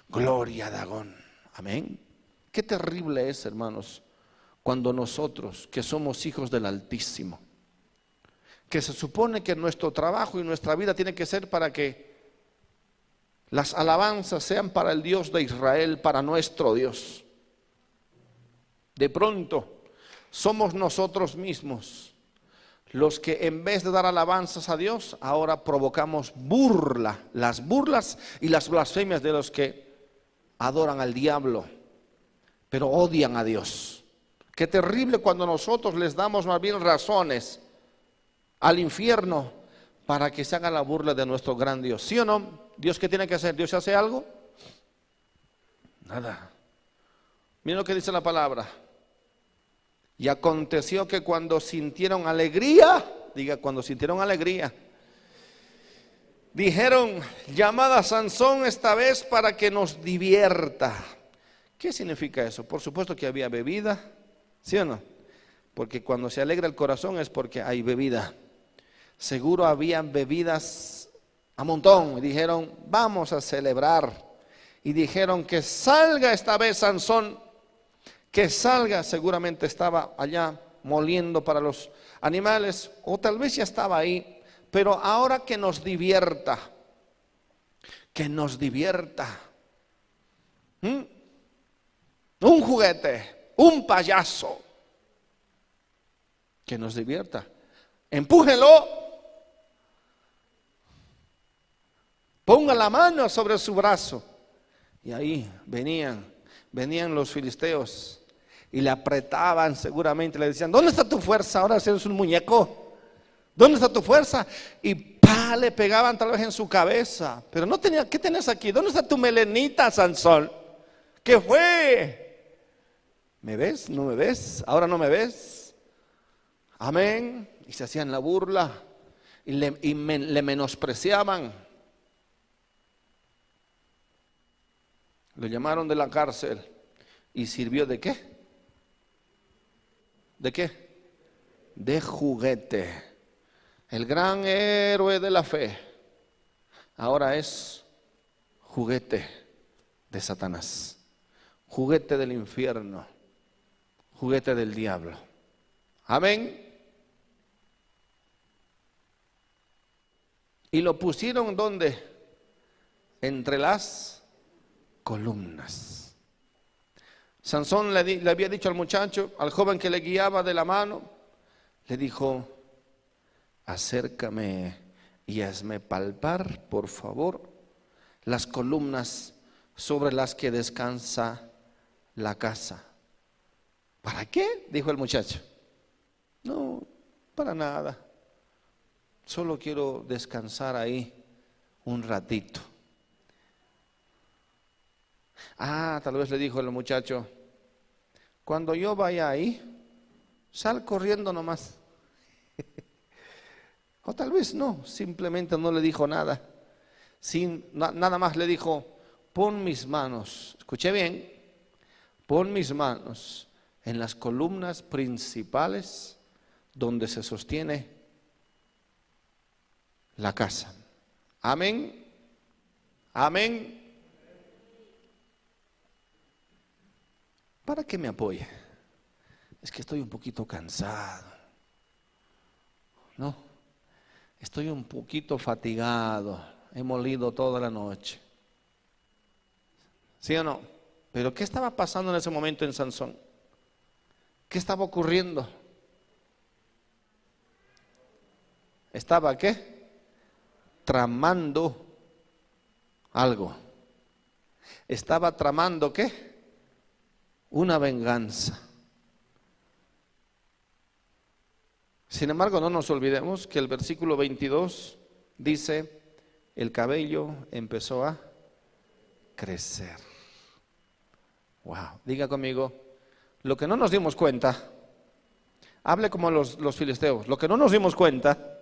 [SPEAKER 2] gloria a Dagón. Amén. Qué terrible es, hermanos, cuando nosotros, que somos hijos del Altísimo, que se supone que nuestro trabajo y nuestra vida tiene que ser para que las alabanzas sean para el Dios de Israel, para nuestro Dios. De pronto, somos nosotros mismos los que en vez de dar alabanzas a Dios, ahora provocamos burla, las burlas y las blasfemias de los que adoran al diablo, pero odian a Dios. Qué terrible cuando nosotros les damos más bien razones al infierno para que se haga la burla de nuestro gran Dios. ¿Sí o no? ¿Dios qué tiene que hacer? ¿Dios hace algo? Nada. Miren lo que dice la palabra. Y aconteció que cuando sintieron alegría, diga, cuando sintieron alegría, dijeron, llamada Sansón esta vez para que nos divierta. ¿Qué significa eso? Por supuesto que había bebida, ¿sí o no? Porque cuando se alegra el corazón es porque hay bebida. Seguro habían bebidas a montón y dijeron, vamos a celebrar. Y dijeron que salga esta vez Sansón que salga, seguramente estaba allá moliendo para los animales, o tal vez ya estaba ahí, pero ahora que nos divierta, que nos divierta. ¿Mm? Un juguete, un payaso, que nos divierta. Empújelo. Ponga la mano sobre su brazo. Y ahí venían, venían los filisteos y le apretaban seguramente, le decían, ¿dónde está tu fuerza? Ahora eres un muñeco. ¿Dónde está tu fuerza? Y pa, le pegaban tal vez en su cabeza. Pero no tenía, ¿qué tenés aquí? ¿Dónde está tu melenita, Sansón? ¿Qué fue? ¿Me ves? ¿No me ves? ¿Ahora no me ves? Amén. Y se hacían la burla y le, le menospreciaban. Lo llamaron de la cárcel y sirvió de qué? ¿De qué? De juguete. El gran héroe de la fe ahora es juguete de Satanás, juguete del infierno, juguete del diablo. Amén. Y lo pusieron donde? Entre las columnas. Sansón le, le, había dicho al muchacho, al joven que le guiaba de la mano, le dijo, acércame y hazme palpar, por favor, las columnas sobre las que descansa la casa. ¿Para qué? Dijo el muchacho. No, para nada. Solo quiero descansar ahí un ratito. Ah, tal vez le dijo el muchacho, cuando yo vaya ahí, sal corriendo nomás. o tal vez no, simplemente no le dijo nada. Sin, nada más le dijo, pon mis manos, escuché bien, pon mis manos en las columnas principales donde se sostiene la casa. Amén. Amén. Para que me apoye. Es que estoy un poquito cansado. No. Estoy un poquito fatigado. He molido toda la noche. ¿Sí o no? Pero ¿qué estaba pasando en ese momento en Sansón? ¿Qué estaba ocurriendo? ¿Estaba qué? Tramando algo. Estaba tramando qué? Una venganza. Sin embargo, no nos olvidemos que el versículo 22 dice, el cabello empezó a crecer. Wow, diga conmigo, lo que no nos dimos cuenta, hable como los, los filisteos, lo que no nos dimos cuenta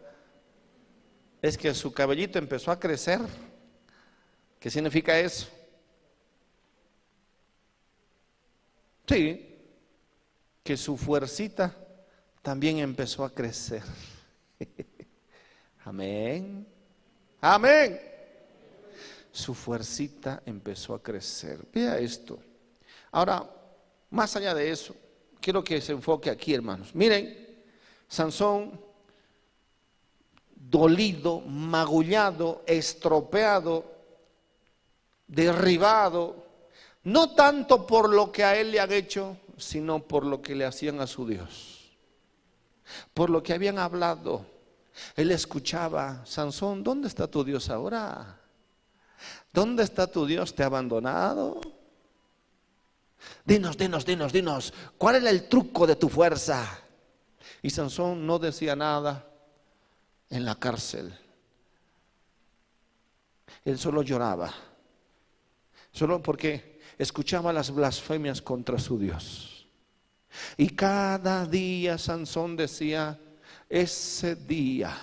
[SPEAKER 2] es que su cabellito empezó a crecer. ¿Qué significa eso? Sí, que su fuercita también empezó a crecer. Amén. Amén. Su fuercita empezó a crecer. Vea esto. Ahora, más allá de eso, quiero que se enfoque aquí, hermanos. Miren, Sansón, dolido, magullado, estropeado, derribado, no tanto por lo que a él le han hecho, sino por lo que le hacían a su Dios, por lo que habían hablado. Él escuchaba, Sansón, ¿dónde está tu Dios ahora? ¿Dónde está tu Dios? ¿Te ha abandonado? Dinos, dinos, dinos, dinos, ¿cuál era el truco de tu fuerza? Y Sansón no decía nada en la cárcel. Él solo lloraba, solo porque escuchaba las blasfemias contra su Dios. Y cada día Sansón decía, ese día,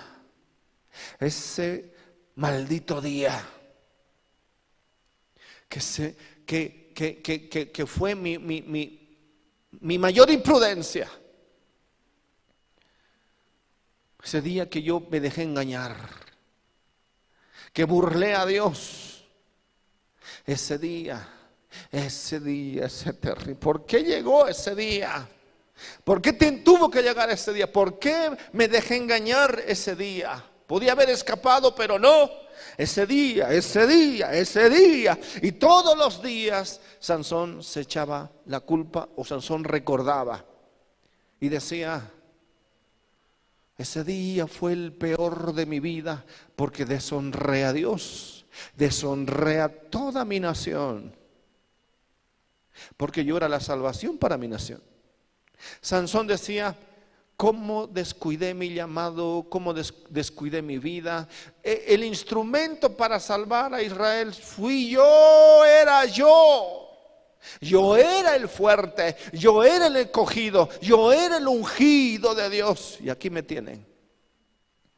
[SPEAKER 2] ese maldito día, que, se, que que, fue mi, mi mayor imprudencia. Ese día que yo me dejé engañar, que burlé a Dios. Ese día, ese día, ese terrible. ¿Por qué llegó ese día? ¿Por qué tuvo que llegar ese día? ¿Por qué me dejé engañar ese día? Podía haber escapado, pero no ese día, ese día, ese día. Y todos los días Sansón se echaba la culpa o Sansón recordaba y decía, ese día fue el peor de mi vida porque deshonré a Dios, deshonré a toda mi nación, porque yo era la salvación para mi nación. Sansón decía, cómo descuidé mi llamado, cómo descuidé mi vida. E, el instrumento para salvar a Israel fui yo, era yo. Yo era el fuerte, yo era el escogido, yo era el ungido de Dios. Y aquí me tienen.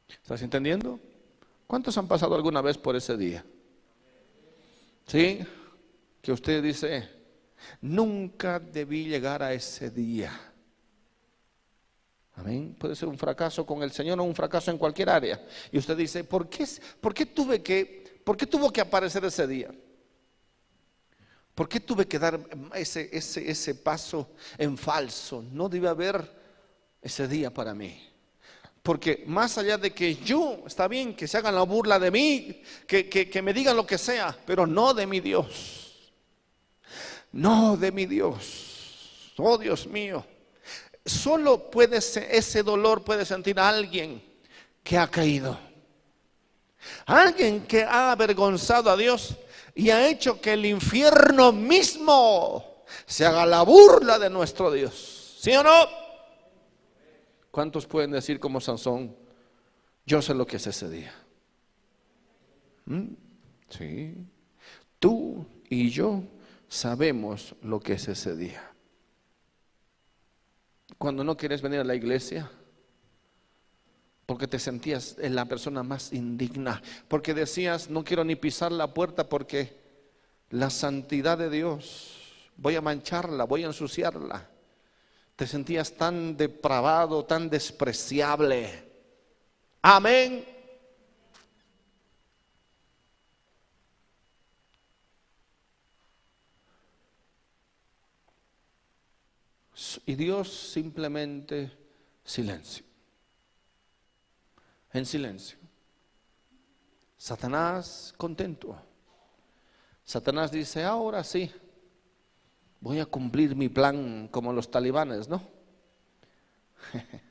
[SPEAKER 2] ¿Estás entendiendo? ¿Cuántos han pasado alguna vez por ese día? ¿Sí? Que usted dice, nunca debí llegar a ese día. Amén. Puede ser un fracaso con el Señor o un fracaso en cualquier área. Y usted dice, ¿por qué, por qué tuve que, por qué tuvo que aparecer ese día? ¿Por qué tuve que dar ese, ese, ese paso en falso? No debe haber ese día para mí. Porque más allá de que yo, está bien, que se hagan la burla de mí, que, que, me digan lo que sea, pero no de mi Dios. No de mi Dios. Oh Dios mío. Solo puede ser, ese dolor puede sentir alguien que ha caído. Alguien que ha avergonzado a Dios y ha hecho que el infierno mismo se haga la burla de nuestro Dios. ¿Sí o no? ¿Cuántos pueden decir como Sansón, yo sé lo que es ese día? ¿Mm? Sí. Tú y yo sabemos lo que es ese día. Cuando no quieres venir a la iglesia, porque te sentías la persona más indigna, porque decías, no quiero ni pisar la puerta porque la santidad de Dios, voy a mancharla, voy a ensuciarla. Te sentías tan depravado, tan despreciable. Amén. Y Dios simplemente silencio. En silencio. Satanás contento. Satanás dice, ahora sí, voy a cumplir mi plan como los talibanes, ¿no?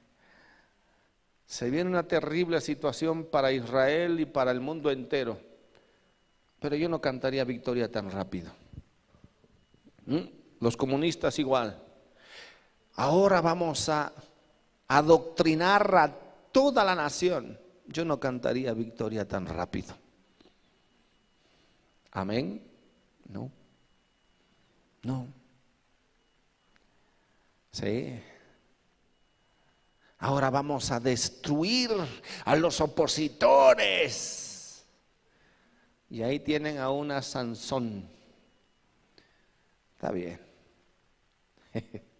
[SPEAKER 2] Se viene una terrible situación para Israel y para el mundo entero, pero yo no cantaría victoria tan rápido. ¿Mm? Los comunistas igual. Ahora vamos a adoctrinar a toda la nación. Yo no cantaría victoria tan rápido. Amén. No. No. Sí. Ahora vamos a destruir a los opositores. Y ahí tienen a una Sansón. Está bien.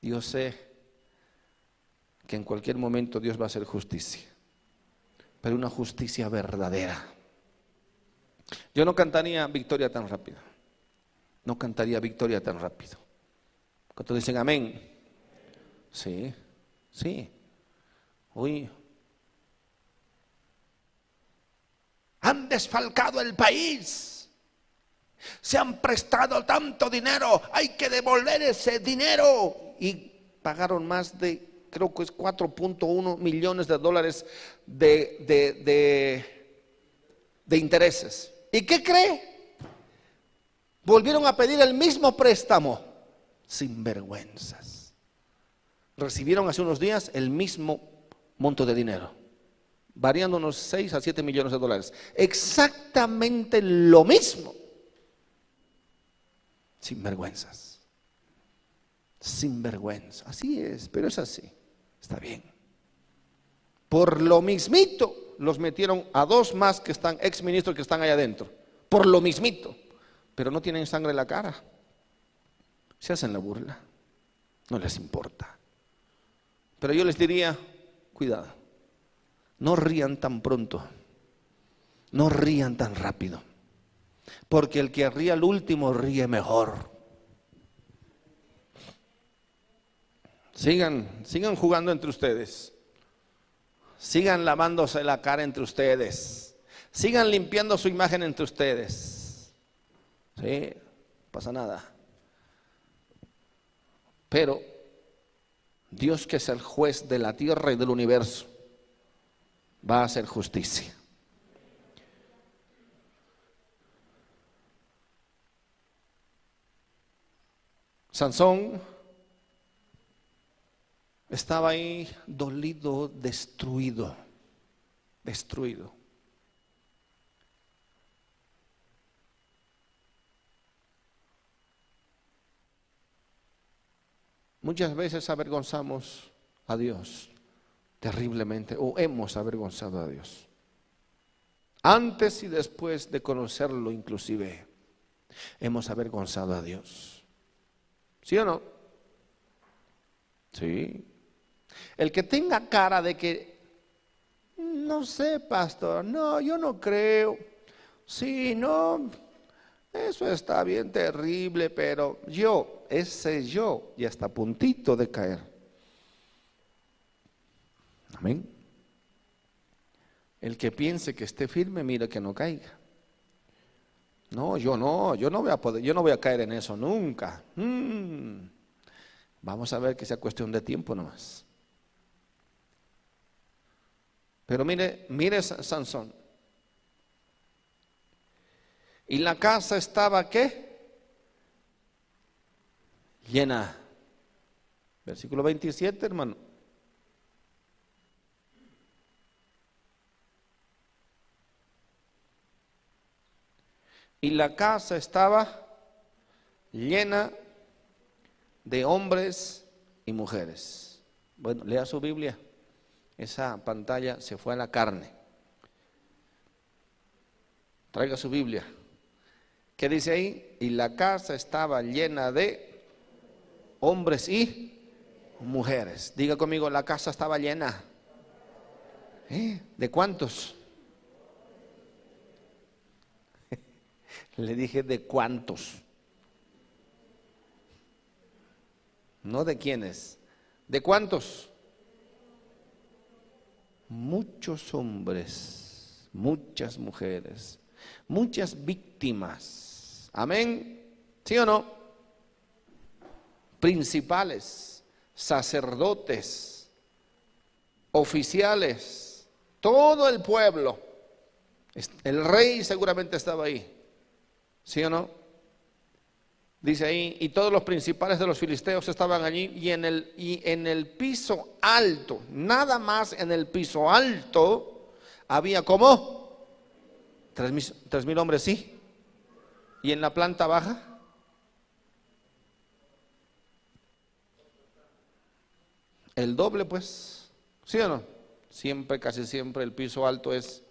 [SPEAKER 2] Yo sé que en cualquier momento Dios va a hacer justicia, pero una justicia verdadera. Yo no cantaría victoria tan rápido. No cantaría victoria tan rápido. ¿Cuántos dicen amén? Sí, sí. Uy. Han desfalcado el país. Se han prestado tanto dinero. Hay que devolver ese dinero. Y pagaron más de, creo que es 4.1 millones de dólares de, de, de, de intereses. ¿Y qué cree? Volvieron a pedir el mismo préstamo sinvergüenzas. Recibieron hace unos días el mismo monto de dinero, variando unos 6 a 7 millones de dólares. Exactamente lo mismo. Sinvergüenzas. Sinvergüenza. Así es, pero es así. Está bien. Por lo mismito los metieron a dos más que están, ex ministros que están allá adentro. Por lo mismito. Pero no tienen sangre en la cara se hacen la burla, no les importa. Pero yo les diría, cuidado, no rían tan pronto, no rían tan rápido, porque el que ríe al último ríe mejor. Sigan, sigan jugando entre ustedes. Sigan lavándose la cara entre ustedes. Sigan limpiando su imagen entre ustedes. Sí, pasa nada. Pero Dios que es el juez de la tierra y del universo, va a hacer justicia. Sansón estaba ahí dolido, destruido, destruido. Muchas veces avergonzamos a Dios terriblemente o hemos avergonzado a Dios. Antes y después de conocerlo inclusive, hemos avergonzado a Dios. ¿Sí o no? Sí. El que tenga cara de que, no sé, pastor, no, yo no creo. Sí, no, Eso está bien terrible, pero yo, ese yo, ya está a puntito de caer. Amén. El que piense que esté firme, mira que no caiga. No, yo no, yo no voy a poder, yo no voy a caer en eso nunca. Mm. Vamos a ver que sea cuestión de tiempo nomás. Pero mire, mire Sansón. Y la casa estaba qué? Llena. Versículo 27, hermano. Y la casa estaba llena de hombres y mujeres. Bueno, lea su Biblia. Esa pantalla se fue a la carne. Traiga su Biblia. ¿Qué dice ahí? Y la casa estaba llena de hombres y mujeres. Diga conmigo, la casa estaba llena. ¿Eh? ¿De cuántos? Le dije de cuántos. No de quiénes. ¿De cuántos? Muchos hombres, muchas mujeres, muchas víctimas. Amén. ¿Sí o no? Principales, sacerdotes, oficiales, todo el pueblo. El rey seguramente estaba ahí. ¿Sí o no? Dice ahí, y todos los principales de los filisteos estaban allí y en el, y en el piso alto, nada más en el piso alto, había como tres mil, tres mil hombres, sí. Y en la planta baja, el doble, pues, ¿sí o no? Siempre, casi siempre, el piso alto es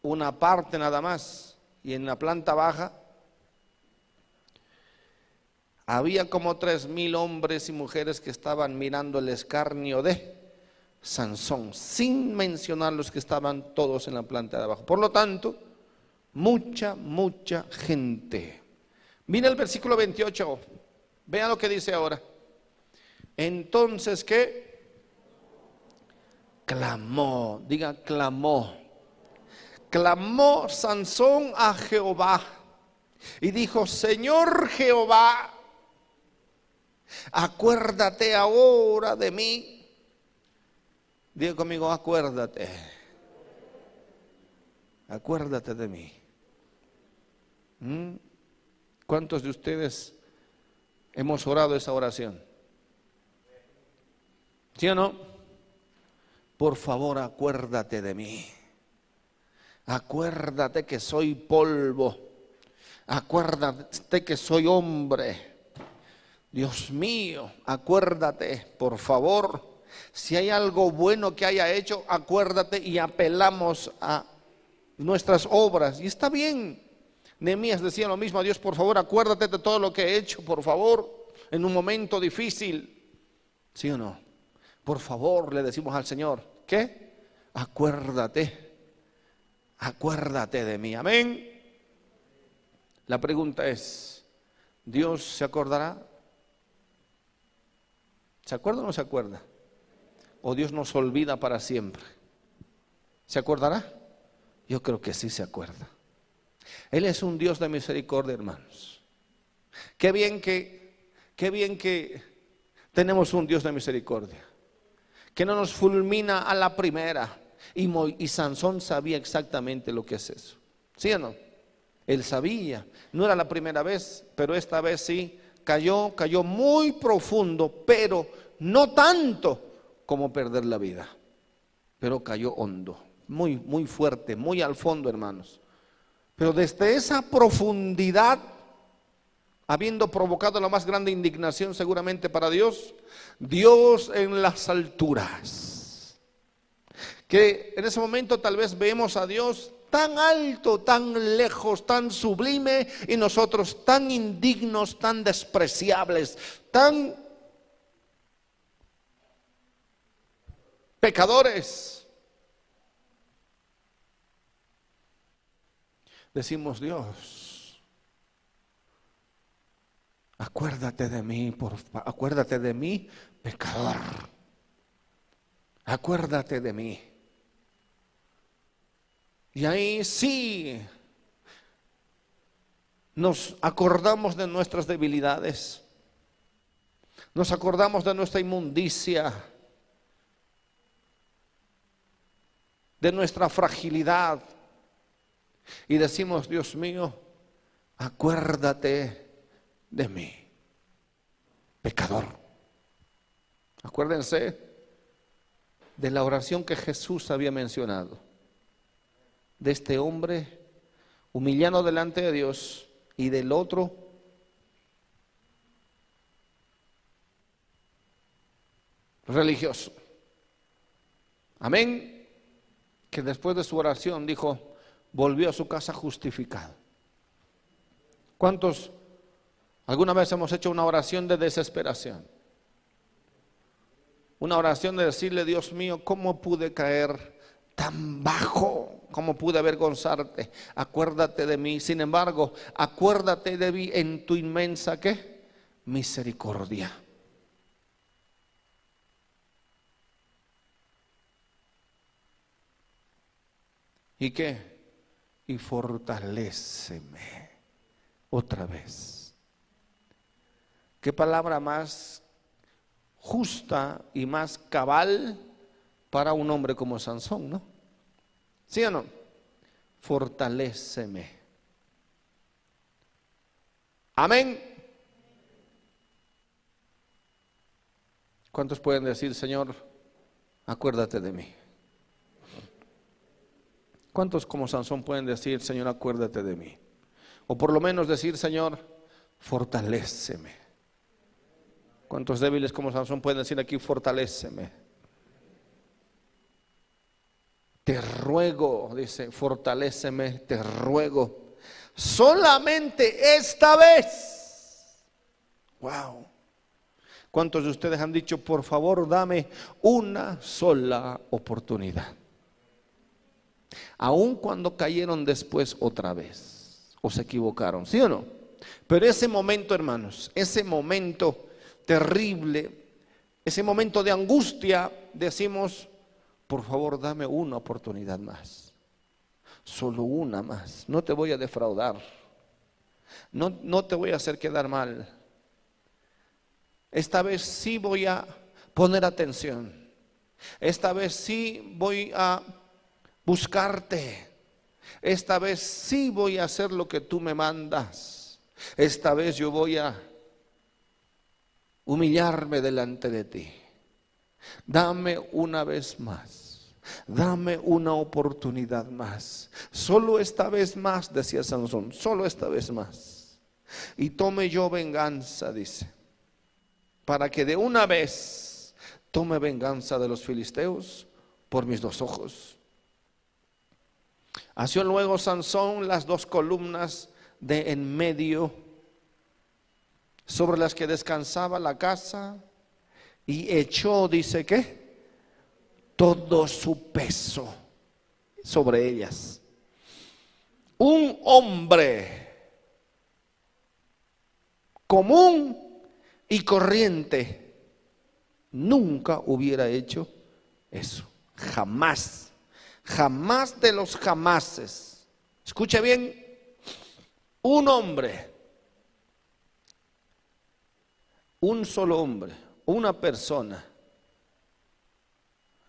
[SPEAKER 2] una parte nada más y en la planta baja había como tres mil hombres y mujeres que estaban mirando el escarnio de Sansón, sin mencionar los que estaban todos en la planta de abajo. Por lo tanto, mucha, mucha gente. Mira el versículo 28, vea lo que dice ahora. Entonces, ¿qué? Clamó, diga, clamó clamó Sansón a Jehová y dijo, Señor Jehová, acuérdate ahora de mí. Diga conmigo, acuérdate. Acuérdate de mí. ¿Mm? ¿Cuántos de ustedes hemos orado esa oración? ¿Sí o no? Por favor, acuérdate de mí. Acuérdate que soy polvo. Acuérdate que soy hombre. Dios mío, acuérdate, por favor. Si hay algo bueno que haya hecho, acuérdate y apelamos a nuestras obras. Y está bien. Nehemías decía lo mismo a Dios, por favor, acuérdate de todo lo que he hecho, por favor, en un momento difícil. ¿Sí o no? Por favor, le decimos al Señor, ¿qué? Acuérdate acuérdate de mí. Amén. La pregunta es, ¿Dios se acordará? ¿Se acuerda o no se acuerda? ¿O Dios nos olvida para siempre? ¿Se acordará? Yo creo que sí se acuerda. Él es un Dios de misericordia, hermanos. Qué bien que, qué bien que tenemos un Dios de misericordia. Que no nos fulmina a la primera y, Sansón sabía exactamente lo que es eso. ¿Sí o no? Él sabía. No era la primera vez, pero esta vez sí. Cayó, cayó muy profundo, pero no tanto como perder la vida. Pero cayó hondo, muy, muy fuerte, muy al fondo, hermanos. Pero desde esa profundidad, habiendo provocado la más grande indignación seguramente para Dios, Dios en las alturas que en ese momento tal vez vemos a Dios tan alto, tan lejos, tan sublime y nosotros tan indignos, tan despreciables, tan pecadores. Decimos Dios, Acuérdate de mí, por acuérdate de mí, pecador. Acuérdate de mí. Y ahí sí nos acordamos de nuestras debilidades. Nos acordamos de nuestra inmundicia, de nuestra fragilidad. Y decimos, Dios mío, acuérdate de mí, pecador. Acuérdense de la oración que Jesús había mencionado, de este hombre humillado delante de Dios y del otro religioso. Amén. Que después de su oración dijo, volvió a su casa justificado. ¿Cuántos alguna vez hemos hecho una oración de desesperación? Una oración de decirle, Dios mío, ¿cómo pude caer tan bajo? ¿Cómo pude avergonzarte? Acuérdate de mí. Sin embargo, acuérdate de mí en tu inmensa ¿qué? misericordia. ¿Y qué? Y fortaléceme otra vez. ¿Qué palabra más justa y más cabal para un hombre como Sansón, ¿no? ¿Sí o no? Fortaléceme. Amén. ¿Cuántos pueden decir, Señor, acuérdate de mí? ¿Cuántos como Sansón pueden decir, Señor, acuérdate de mí? O por lo menos decir, Señor, fortaléceme. ¿Cuántos débiles como Sansón pueden decir aquí, fortaléceme? Te ruego, dice, fortaléceme, te ruego. Solamente esta vez. Wow. ¿Cuántos de ustedes han dicho, por favor, dame una sola oportunidad? aun cuando cayeron después otra vez, o se equivocaron, ¿sí o no? Pero ese momento, hermanos, ese momento terrible, ese momento de angustia, decimos, por favor, dame una oportunidad más, solo una más, no te voy a defraudar, no, no te voy a hacer quedar mal, esta vez sí voy a poner atención, esta vez sí voy a buscarte. Esta vez sí voy a hacer lo que tú me mandas. Esta vez yo voy a humillarme delante de ti. Dame una vez más. Dame una oportunidad más. Solo esta vez más, decía Sansón, solo esta vez más. Y tome yo venganza, dice, para que de una vez tome venganza de los filisteos por mis dos ojos. Hació luego Sansón las dos columnas de en medio sobre las que descansaba la casa y echó, dice que, todo su peso sobre ellas. Un hombre común y corriente nunca hubiera hecho eso, jamás jamás de los jamases. Escuche bien, un hombre, un solo hombre, una persona,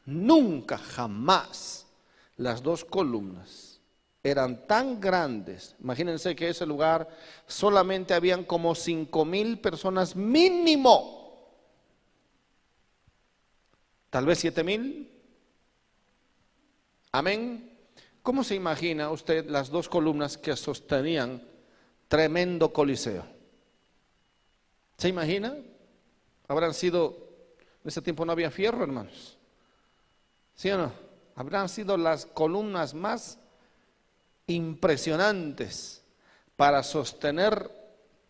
[SPEAKER 2] nunca, jamás las dos columnas eran tan grandes. Imagínense que ese lugar solamente habían como cinco mil personas mínimo. Tal vez siete mil, Amén. ¿Cómo se imagina usted las dos columnas que sostenían tremendo coliseo? ¿Se imagina? Habrán sido, en ese tiempo no había fierro, hermanos. ¿Sí o no? Habrán sido las columnas más impresionantes para sostener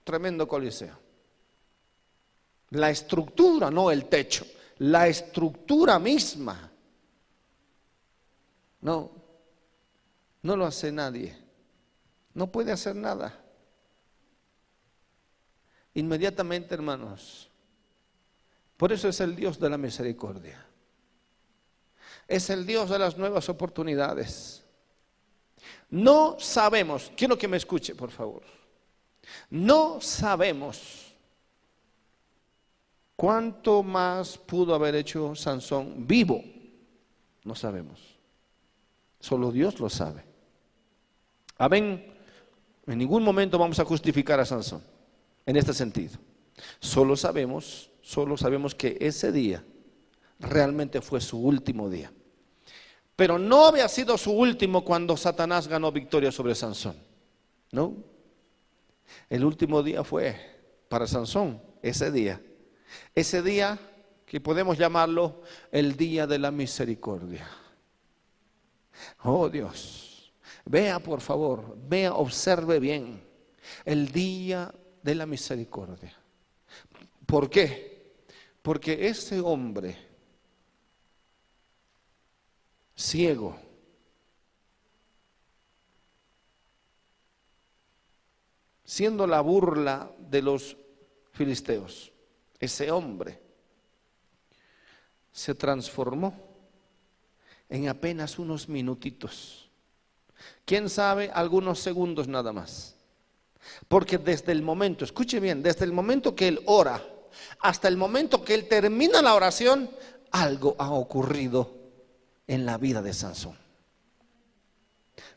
[SPEAKER 2] tremendo coliseo. La estructura, no el techo, la estructura misma no, no lo hace nadie. No puede hacer nada. Inmediatamente, hermanos. Por eso es el Dios de la misericordia. Es el Dios de las nuevas oportunidades. No sabemos, quiero que me escuche, por favor. No sabemos cuánto más pudo haber hecho Sansón vivo. No sabemos. Solo Dios lo sabe. Amén. En ningún momento vamos a justificar a Sansón en este sentido. Solo sabemos, solo sabemos que ese día realmente fue su último día. Pero no había sido su último cuando Satanás ganó victoria sobre Sansón. No. El último día fue para Sansón, ese día. Ese día que podemos llamarlo el día de la misericordia. Oh Dios, vea por favor, vea, observe bien el día de la misericordia. ¿Por qué? Porque ese hombre ciego. Siendo la burla de los filisteos, ese hombre se transformó en apenas unos minutitos. ¿Quién sabe? Algunos segundos nada más. Porque desde el momento, escuche bien, desde el momento que él ora hasta el momento que él termina la oración, algo ha ocurrido en la vida de Sansón.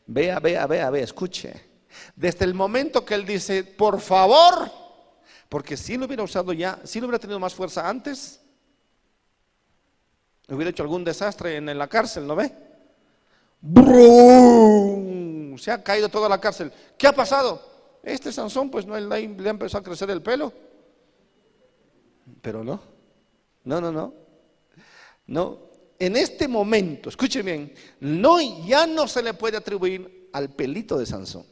[SPEAKER 2] Vea, vea, vea, vea, escuche. Desde el momento que él dice, por favor, porque si lo hubiera usado ya, si lo hubiera tenido más fuerza antes, hubiera hecho algún desastre en, la cárcel, ¿no ve? ¡Brum! Se ha caído toda la cárcel. ¿Qué ha pasado? Este Sansón, pues no le ha empezado a crecer el pelo. Pero no, no, no, no. No, en este momento, escuche bien, no, ya no se le puede atribuir al pelito de Sansón.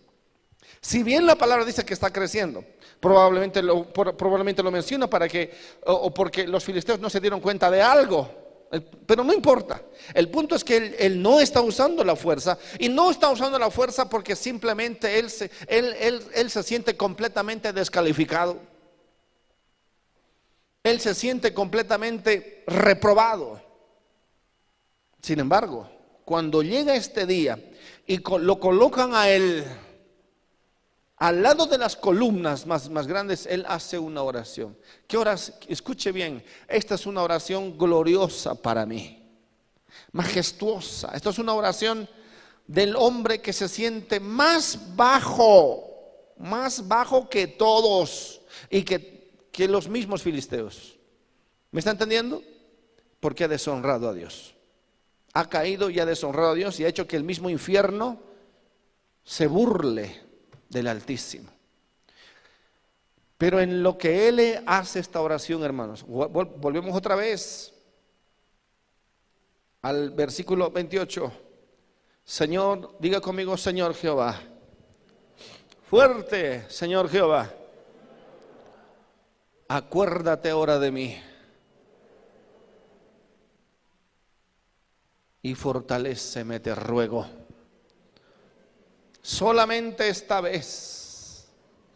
[SPEAKER 2] Si bien la palabra dice que está creciendo, probablemente lo, probablemente lo menciona para que, o, porque los filisteos no se dieron cuenta de algo, pero no importa. El punto es que él, él, no está usando la fuerza y no está usando la fuerza porque simplemente él se, él, él, él se siente completamente descalificado. Él se siente completamente reprobado. Sin embargo, cuando llega este día y lo colocan a él al lado de las columnas más, más grandes, él hace una oración. ¿Qué? Escuche bien, esta es una oración gloriosa para mí, majestuosa. Esta es una oración del hombre que se siente más bajo, más bajo que todos y que, que los mismos filisteos. ¿Me está entendiendo? Porque ha deshonrado a Dios ha caído y ha deshonrado a Dios y ha hecho que el mismo infierno se burle del Altísimo. Pero en lo que Él hace esta oración, hermanos, volvemos otra vez al versículo 28. Señor, diga conmigo, Señor Jehová. Fuerte, Señor Jehová. Acuérdate ahora de mí y fortaleceme, te ruego. Solamente esta vez.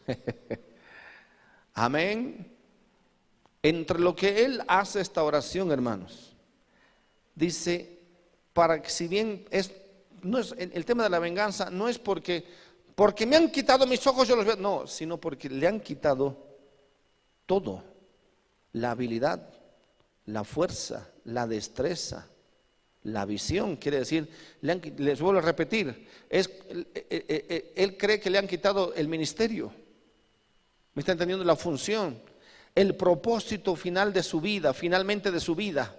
[SPEAKER 2] Amén. Entre lo que él hace esta oración, hermanos, dice, para que si bien es, no es el tema de la venganza, no es porque, porque me han quitado mis ojos, yo los veo, no, sino porque le han quitado todo, la habilidad, la fuerza, la destreza, la visión, quiere decir, les vuelvo a repetir, es, eh, eh, eh, él, cree que le han quitado el ministerio. ¿Me está entendiendo? La función, el propósito final de su vida, finalmente de su vida.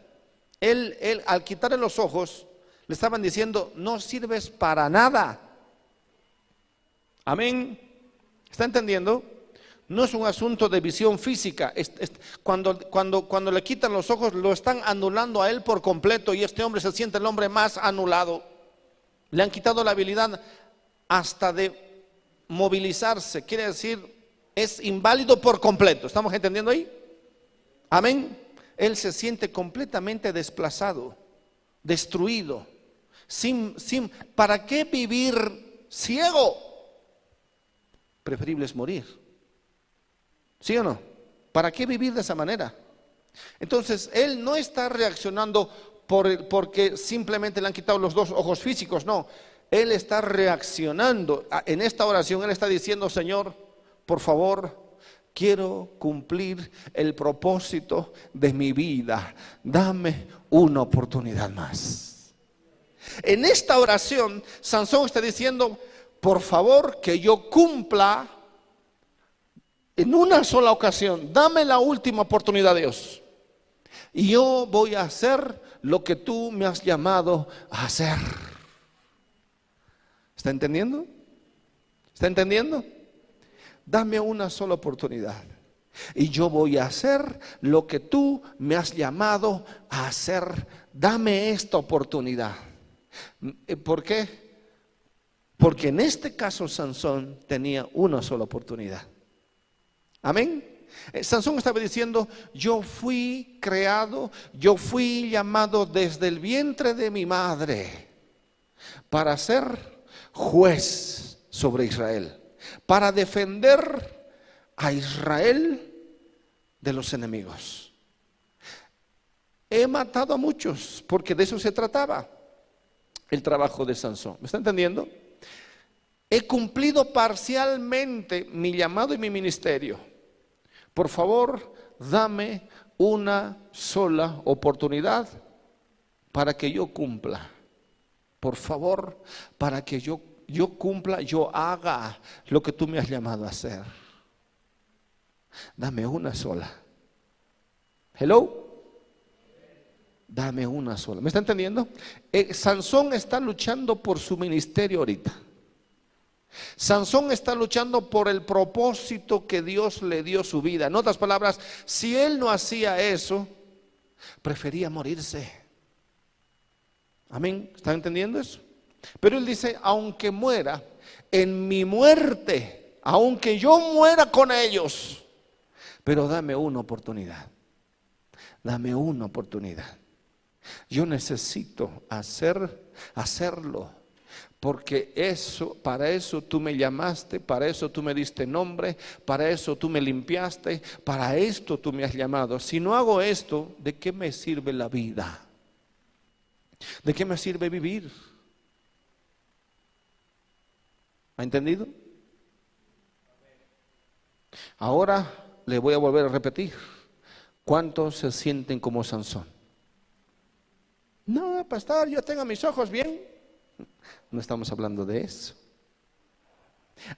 [SPEAKER 2] Él, él al quitarle los ojos, le estaban diciendo, no sirves para nada. Amén. ¿Está entendiendo? No es un asunto de visión física. Cuando, cuando, cuando le quitan los ojos, lo están anulando a él por completo y este hombre se siente el hombre más anulado. Le han quitado la habilidad hasta de movilizarse. Quiere decir, es inválido por completo. ¿Estamos entendiendo ahí? Amén. Él se siente completamente desplazado, destruido. Sin, sin, ¿Para qué vivir ciego? Preferible es morir. ¿Sí o no? ¿Para qué vivir de esa manera? Entonces, él no está reaccionando por, porque simplemente le han quitado los dos ojos físicos, no. Él está reaccionando. En esta oración, él está diciendo, Señor, por favor, quiero cumplir el propósito de mi vida. Dame una oportunidad más. En esta oración, Sansón está diciendo, por favor, que yo cumpla en una sola ocasión. Dame la última oportunidad, Dios. Y yo voy a hacer lo que tú me has llamado a hacer. ¿Está entendiendo? ¿Está entendiendo? Dame una sola oportunidad. Y yo voy a hacer lo que tú me has llamado a hacer. Dame esta oportunidad. Eh, ¿Por qué? Porque en este caso Sansón tenía una sola oportunidad. Amén. Eh, Sansón estaba diciendo, yo fui creado, yo fui llamado desde el vientre de mi madre para ser juez sobre Israel, para defender a Israel de los enemigos. He matado a muchos porque de eso se trataba el trabajo de Sansón. ¿Me está entendiendo? He cumplido parcialmente mi llamado y mi ministerio por favor, dame una sola oportunidad para que yo cumpla. Por favor, para que yo, yo cumpla, yo haga lo que tú me has llamado a hacer. Dame una sola. Hello. Dame una sola. ¿Me está entendiendo? Eh, Sansón está luchando por su ministerio ahorita. Sansón está luchando por el propósito que Dios le dio su vida. En otras palabras, si él no hacía eso, prefería morirse. Amén. ¿Están entendiendo eso? Pero él dice, aunque muera, en mi muerte, aunque yo muera con ellos, pero dame una oportunidad. Dame una oportunidad. Yo necesito hacer hacerlo porque eso, para eso tú me llamaste, para eso tú me diste nombre, para eso tú me limpiaste, para esto tú me has llamado. Si no hago esto, ¿de qué me sirve la vida? ¿De qué me sirve vivir? ¿Ha entendido? Ahora le voy a volver a repetir. ¿Cuántos se sienten como Sansón? No, pastor, yo tengo mis ojos bien. No estamos hablando de eso.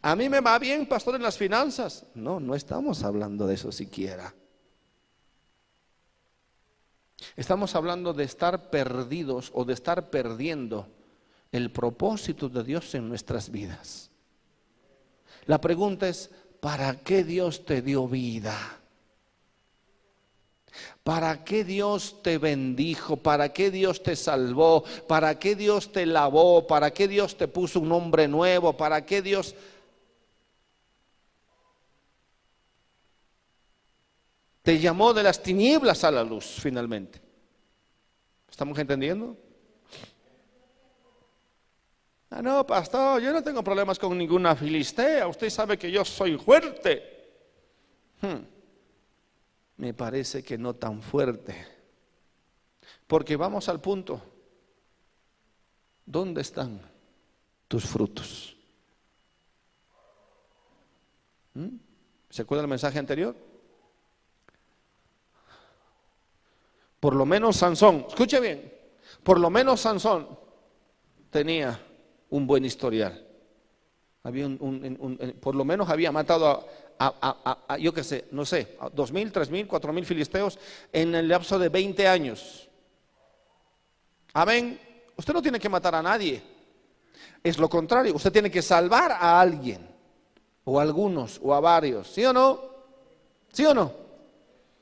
[SPEAKER 2] A mí me va bien, pastor, en las finanzas. No, no estamos hablando de eso siquiera. Estamos hablando de estar perdidos o de estar perdiendo el propósito de Dios en nuestras vidas. La pregunta es, ¿para qué Dios te dio vida? ¿Para qué Dios te bendijo? ¿Para qué Dios te salvó? ¿Para qué Dios te lavó? ¿Para qué Dios te puso un nombre nuevo? ¿Para qué Dios... Te llamó de las tinieblas a la luz finalmente. ¿Estamos entendiendo? Ah, no, pastor, yo no tengo problemas con ninguna filistea. Usted sabe que yo soy fuerte. Hmm me parece que no tan fuerte. Porque vamos al punto. ¿Dónde están tus frutos? ¿Mm? ¿Se acuerda el mensaje anterior? Por lo menos Sansón, escuche bien, por lo menos Sansón tenía un buen historial. Por lo menos había matado a, yo qué sé, no sé, dos mil, tres mil, cuatro mil filisteos en el lapso de 20 años. Amén. Usted no tiene que matar a nadie. Es lo contrario, usted tiene que salvar a alguien, o a algunos, o a varios. ¿Sí o no? ¿Sí o no?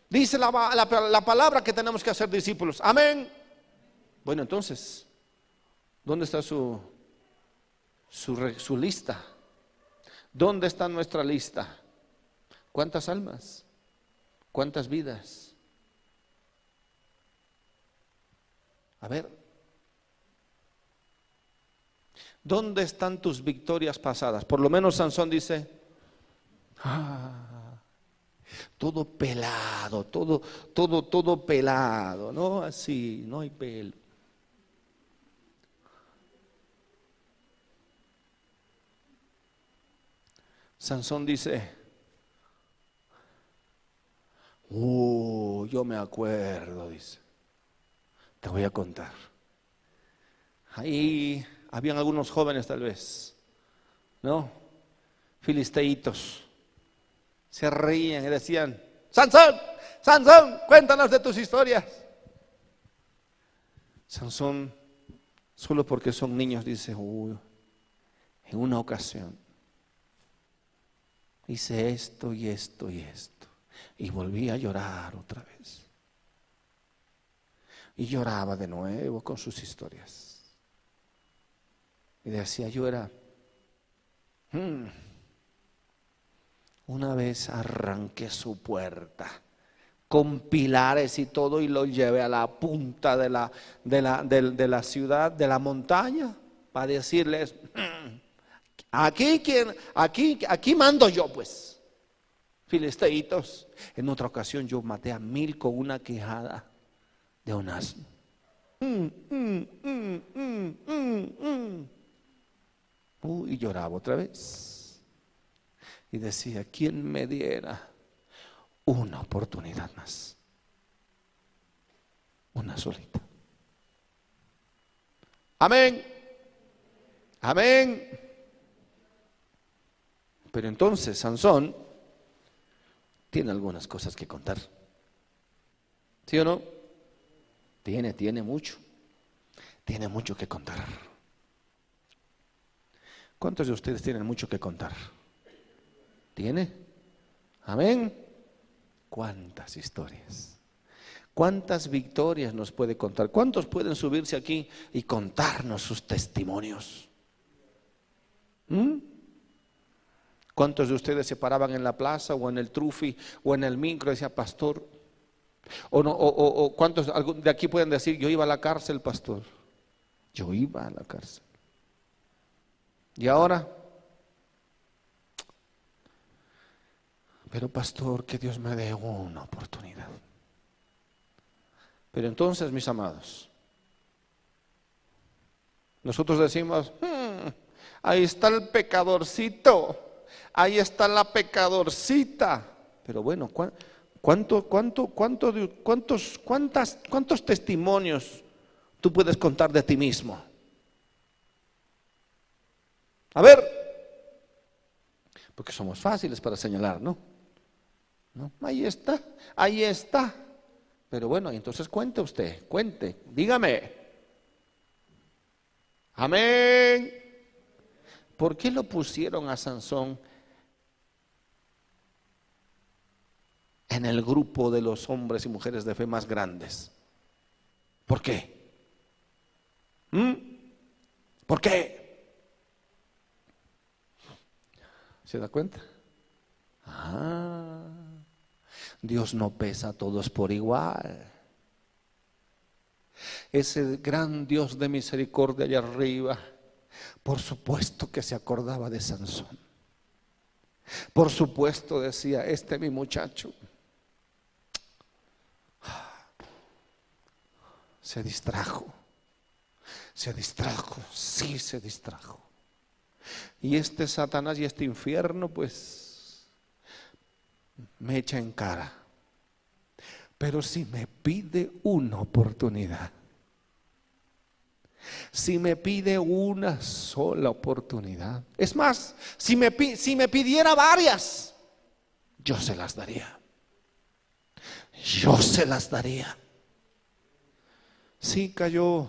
[SPEAKER 2] Dice la, la palabra que tenemos que hacer discípulos. Amén. Bueno, entonces, ¿dónde está su, su, su lista? ¿Dónde está nuestra lista? ¿Cuántas almas? ¿Cuántas vidas? A ver, ¿dónde están tus victorias pasadas? Por lo menos Sansón dice, ah, todo pelado, todo, todo, todo pelado, ¿no? Así, no hay pelo. Sansón dice, uh, yo me acuerdo, dice, te voy a contar. Ahí habían algunos jóvenes tal vez, ¿no? Filisteitos. Se reían y decían, Sansón, Sansón, cuéntanos de tus historias. Sansón, solo porque son niños, dice, uy, en una ocasión hice esto y esto y esto. Y volví a llorar otra vez. Y lloraba de nuevo con sus historias. Y decía, yo era, hmm, una vez arranqué su puerta con pilares y todo y lo llevé a la punta de la, de la, de la ciudad, de la montaña, para decirles, hmm, Aquí, aquí, aquí mando yo, pues. Filisteitos. En otra ocasión yo maté a mil con una quejada de un asno. Mm, mm, mm, y lloraba otra vez. Y decía, ¿quién me diera una oportunidad más? Una solita. Amén. Amén. Pero entonces Sansón tiene algunas cosas que contar. ¿Sí o no? Tiene, tiene mucho. Tiene mucho que contar. ¿Cuántos de ustedes tienen mucho que contar? ¿Tiene? Amén. ¿Cuántas historias? ¿Cuántas victorias nos puede contar? ¿Cuántos pueden subirse aquí y contarnos sus testimonios? ¿Mm? ¿Cuántos de ustedes se paraban en la plaza o en el trufi o en el micro y decía, pastor? O, no, o, cuántos de aquí pueden decir, yo iba a la cárcel, pastor? Yo iba a la cárcel. ¿Y ahora? Pero pastor, que Dios me dé una oportunidad. Pero entonces, mis amados, nosotros decimos, hmm, ahí está el pecadorcito ahí está la pecadorcita. Pero bueno, ¿cuánto, cuánto, cuánto, cuántos, cuántas, ¿cuántos testimonios tú puedes contar de ti mismo? A ver, porque somos fáciles para señalar, ¿no? ¿No? Ahí está, ahí está. Pero bueno, entonces cuente usted, cuente, dígame. Amén. ¿Por qué lo pusieron a Sansón en el grupo de los hombres y mujeres de fe más grandes. ¿Por qué? ¿Mm? ¿Por qué? ¿Se da cuenta? Ah, Dios no pesa a todos por igual. Ese gran Dios de misericordia allá arriba, por supuesto que se acordaba de Sansón. Por supuesto decía, este mi muchacho se distrajo. Se distrajo, sí se distrajo. Y este Satanás y este infierno, pues, me echa en cara. Pero si me pide una oportunidad, si me pide una sola oportunidad, es más, si me, si me pidiera varias, yo se las daría. Yo se las daría. Sí cayó,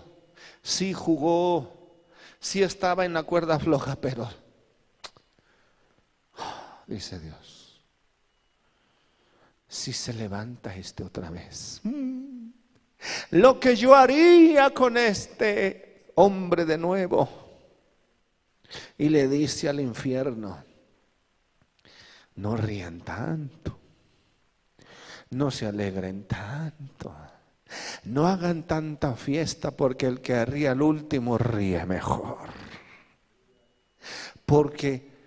[SPEAKER 2] sí jugó, sí estaba en la cuerda floja, pero, dice Dios, si se levanta este otra vez, mm, lo que yo haría con este hombre de nuevo. Y le dice al infierno, no rían tanto, no se alegren tanto. No hagan tanta fiesta porque el que ríe al último ríe mejor. Porque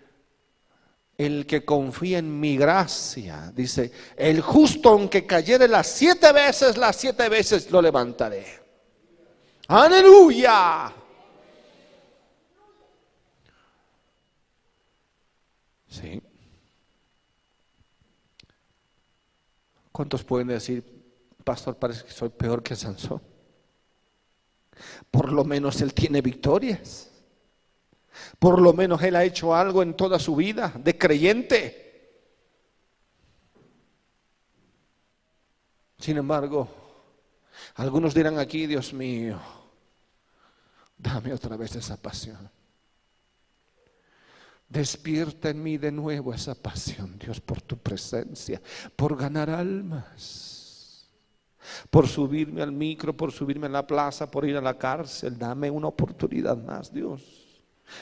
[SPEAKER 2] el que confía en mi gracia, dice, el justo aunque cayere las siete veces, las siete veces lo levantaré. Aleluya. Sí. ¿Cuántos pueden decir, pastor, parece que soy peor que Sansón? Por lo menos él tiene victorias. Por lo menos él ha hecho algo en toda su vida de creyente. Sin embargo, algunos dirán aquí, Dios mío, dame otra vez esa pasión. Despierta en mí de nuevo esa pasión, Dios, por tu presencia, por ganar almas, por subirme al micro, por subirme a la plaza, por ir a la cárcel. Dame una oportunidad más, Dios.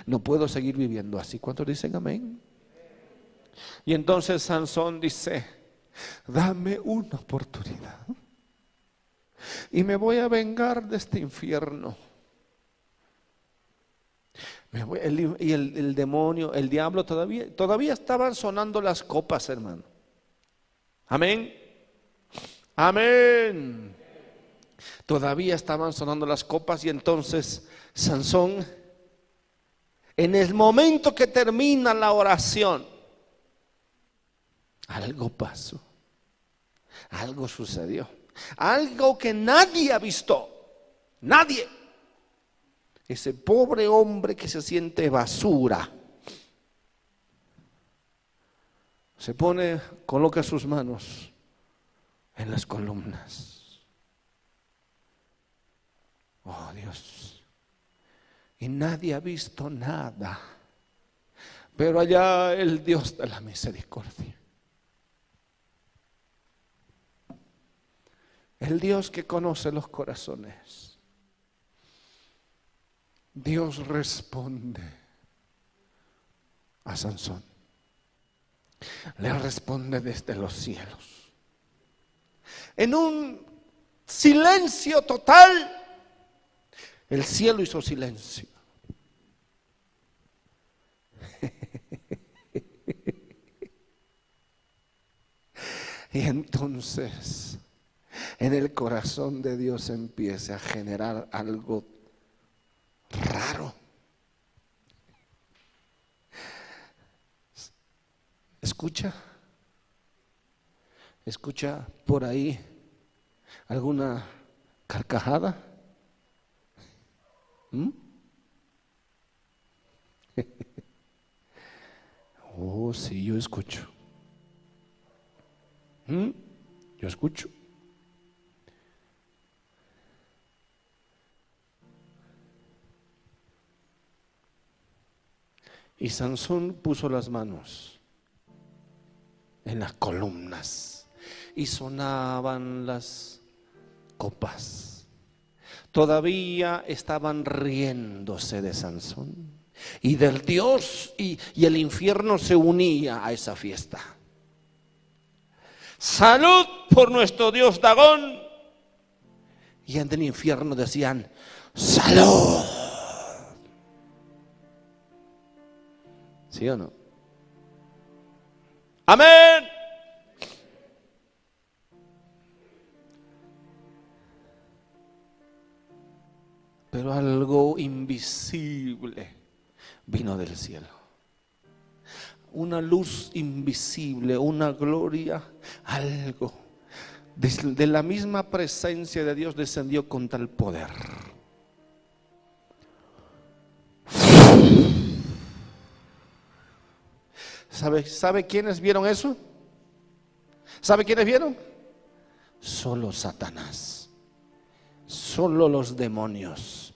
[SPEAKER 2] No puedo seguir viviendo así. ¿Cuántos dicen amén? Y entonces Sansón dice, dame una oportunidad. Y me voy a vengar de este infierno. y el, demonio, el diablo, todavía, todavía estaban sonando las copas, hermano. Amén. Amén. Todavía estaban sonando las copas y entonces Sansón en el momento que termina la oración, algo pasó, algo sucedió, algo que nadie ha visto, nadie. Ese pobre hombre que se siente basura, se pone, coloca sus manos en las columnas. Oh Dios y nadie ha visto nada. Pero allá el Dios de la misericordia. El Dios que conoce los corazones. Dios responde a Sansón. Le responde desde los cielos. En un silencio total el cielo hizo silencio. y entonces en el corazón de Dios empieza a generar algo raro. Escucha, escucha por ahí alguna carcajada. ¿Mm? oh, sí, yo escucho. ¿Mm? Yo escucho. Y Sansón puso las manos en las columnas y sonaban las copas todavía estaban riéndose de Sansón y del Dios y, el infierno se unía a esa fiesta. Salud por nuestro Dios Dagón. Y en el infierno decían, salud. ¿Sí o no? Amén. Pero algo invisible vino del cielo. Una luz invisible, una gloria, algo. De la misma presencia de Dios descendió con tal poder. ¿Sabe, ¿Sabe quiénes vieron eso? ¿Sabe quiénes vieron? Solo Satanás. Solo los demonios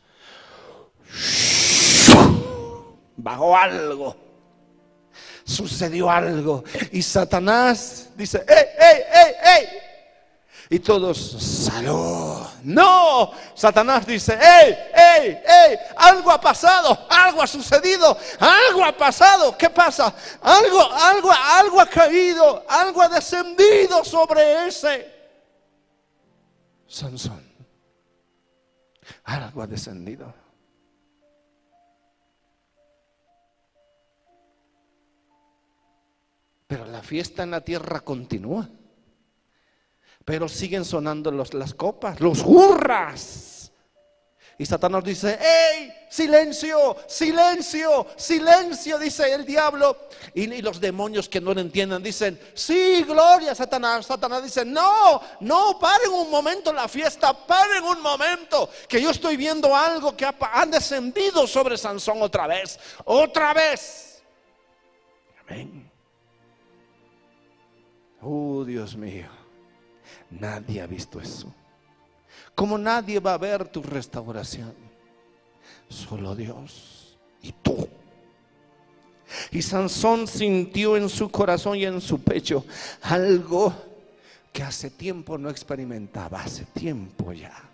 [SPEAKER 2] bajó algo, sucedió algo. Y Satanás dice, ¡ey, ey, ey, ey! Y todos, salud. No, Satanás dice, ¡ey, ey, ey! Algo ha pasado, algo ha sucedido, algo ha pasado. ¿Qué pasa? Algo, algo, algo ha caído, algo ha descendido sobre ese Sansón. Algo ha descendido. Pero la fiesta en la tierra continúa. Pero siguen sonando los, las copas, los hurras. Y Satanás dice, ¡Ey! Silencio, silencio, silencio, dice el diablo. Y, los demonios que no lo entiendan dicen, sí, gloria, Satanás. Satanás dice, no, no, paren un momento la fiesta, paren un momento, que yo estoy viendo algo que ha descendido sobre Sansón otra vez, otra vez. Amén. Oh, Dios mío, nadie ha visto eso. Como nadie va a ver tu restauración, solo Dios y tú. Y Sansón sintió en su corazón y en su pecho algo que hace tiempo no experimentaba, hace tiempo ya.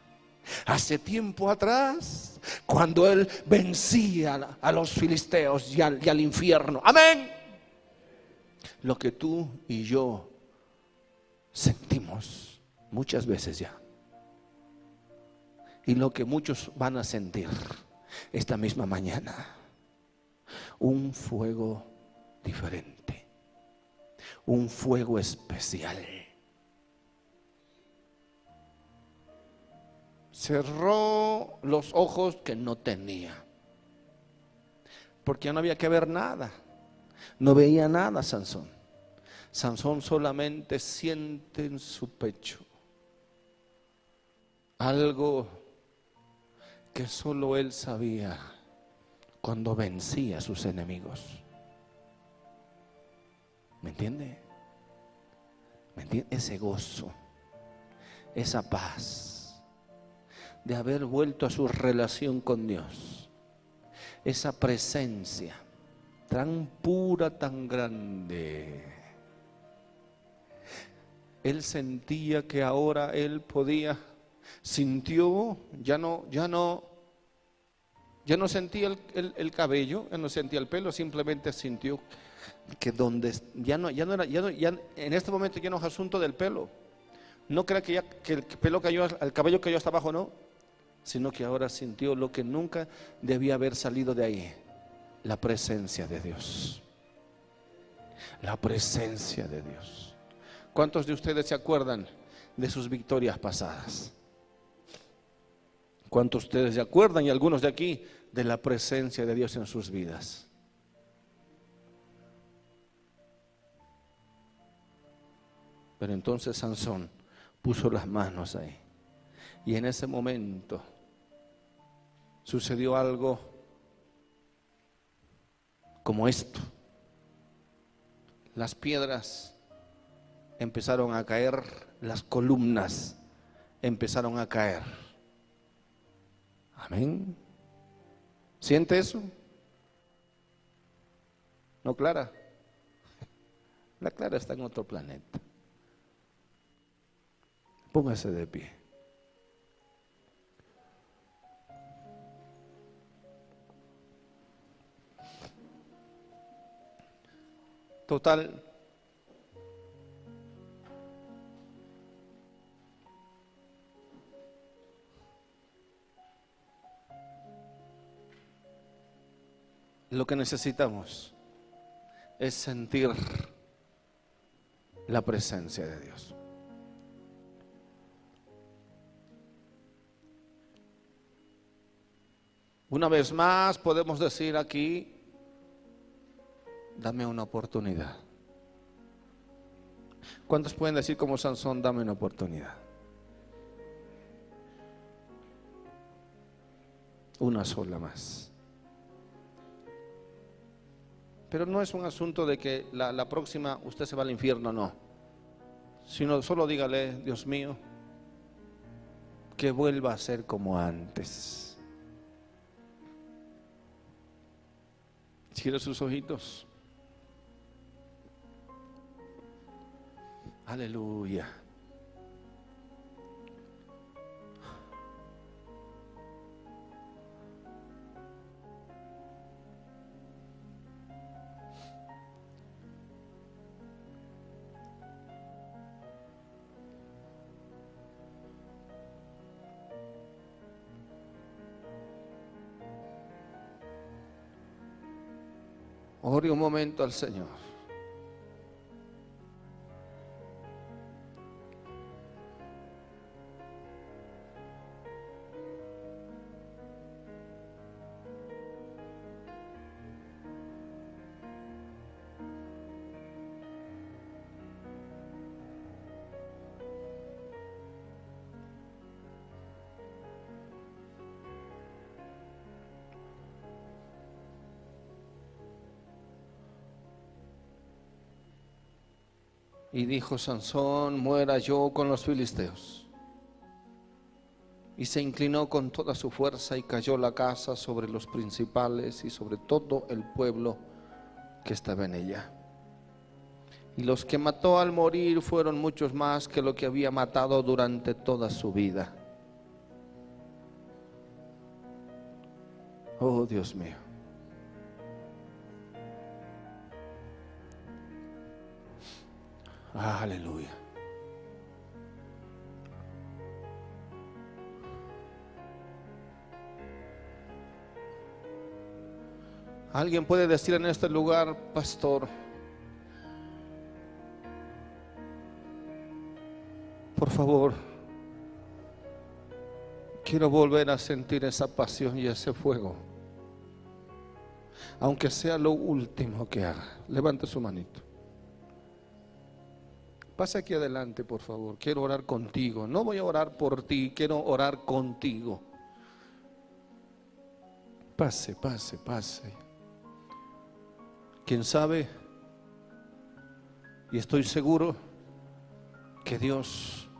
[SPEAKER 2] Hace tiempo atrás, cuando él vencía a los filisteos y al, infierno. Amén. Lo que tú y yo sentimos muchas veces ya. Y lo que muchos van a sentir esta misma mañana. Un fuego diferente. Un fuego especial. Cerró los ojos que no tenía. Porque ya no había que ver nada. No veía nada Sansón. Sansón solamente siente en su pecho algo que solo él sabía cuando vencía a sus enemigos. ¿Me entiende? ¿Me entiende? Ese gozo, esa paz de haber vuelto a su relación con Dios, esa presencia tan pura, tan grande él sentía que ahora él podía, sintió, ya no, ya no, ya no sentía el, cabello, ya no sentía el pelo, simplemente sintió que donde ya no, ya no era, ya no, ya en este momento ya no es asunto del pelo. No crea que, ya, que el pelo cayó, el cabello cayó hasta abajo, no, sino que ahora sintió lo que nunca debía haber salido de ahí, la presencia de Dios. La presencia de Dios. ¿Cuántos de ustedes se acuerdan de sus victorias pasadas? ¿Cuántos de ustedes se acuerdan y algunos de aquí de la presencia de Dios en sus vidas? Pero entonces Sansón puso las manos ahí. Y en ese momento sucedió algo como esto. Las piedras empezaron a caer, las columnas empezaron a caer. Amén. ¿Siente eso? ¿No, Clara? La Clara está en otro planeta. Póngase de pie. Total, Lo que necesitamos es sentir la presencia de Dios. Una vez más podemos decir aquí, dame una oportunidad. ¿Cuántos pueden decir como Sansón, dame una oportunidad? Una sola más. Pero no es un asunto de que la, próxima usted se va al infierno, no. Sino solo dígale, Dios mío, que vuelva a ser como antes. Cierre sus ojitos. Aleluya. Ore un momento al Señor. Y dijo Sansón, muera yo con los filisteos. Y se inclinó con toda su fuerza y cayó la casa sobre los principales y sobre todo el pueblo que estaba en ella. Y los que mató al morir fueron muchos más que lo que había matado durante toda su vida. Oh Dios mío. Aleluya. Alguien puede decir en este lugar, pastor, por favor, quiero volver a sentir esa pasión y ese fuego, aunque sea lo último que haga. Levante su manito. Pase aquí adelante, por favor. Quiero orar contigo. No voy a orar por ti, quiero orar contigo. Pase, pase, pase. ¿Quién sabe? Y estoy seguro que Dios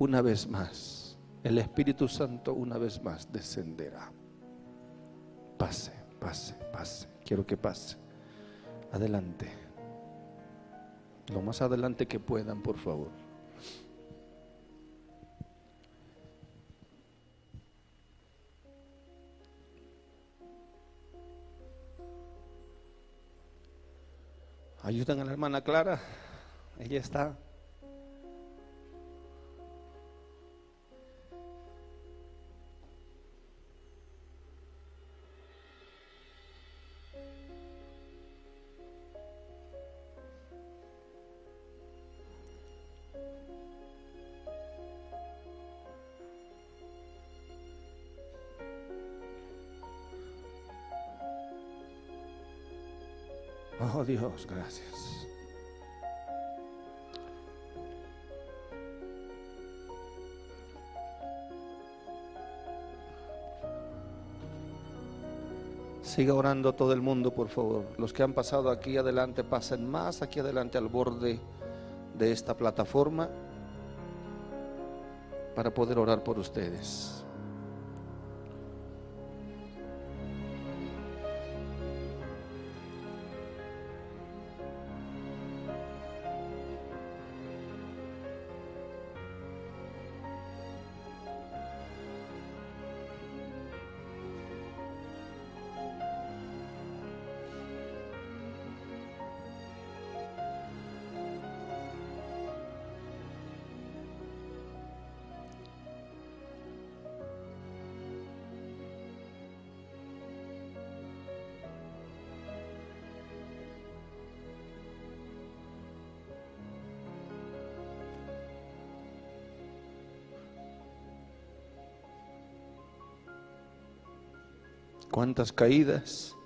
[SPEAKER 2] una vez más, el Espíritu Santo una vez más descenderá. Pase, pase, pase. Quiero que pase. Adelante. Lo más adelante que puedan, por favor. Ayudan a la hermana Clara. Ella está. Gracias. Siga orando todo el mundo, por favor. Los que han pasado aquí adelante, pasen más aquí adelante al borde de esta plataforma para poder orar por ustedes. Cuántas caídas.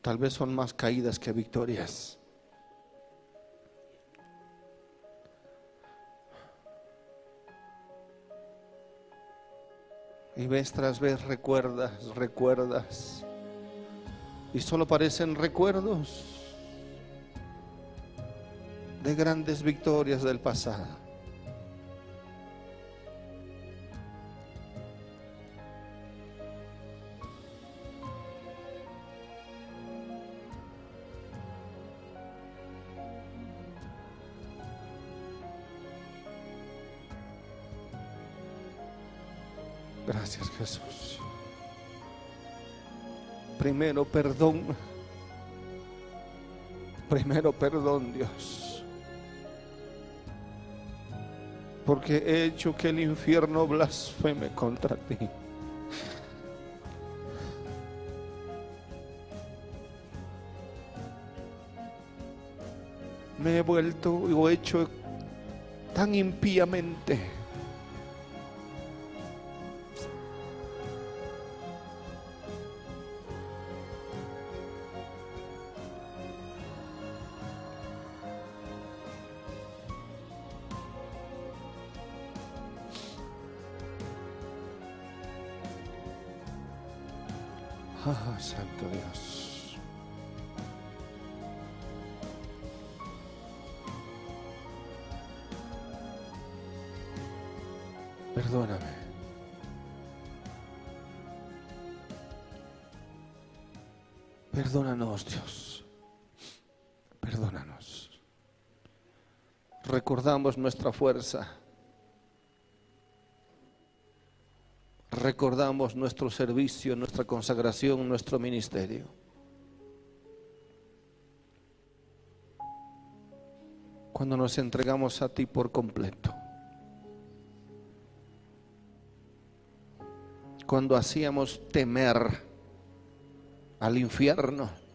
[SPEAKER 2] Tal vez son más caídas que victorias. Y vez tras vez recuerdas, recuerdas. Y solo parecen recuerdos de grandes victorias del pasado. Primero perdón. Primero perdón Dios. Porque he hecho que el infierno blasfeme contra ti. Me he vuelto he hecho tan impíamente Recordamos nuestra fuerza. Recordamos nuestro servicio, nuestra consagración, nuestro ministerio. Cuando nos entregamos a ti por completo. Cuando hacíamos temer al infierno.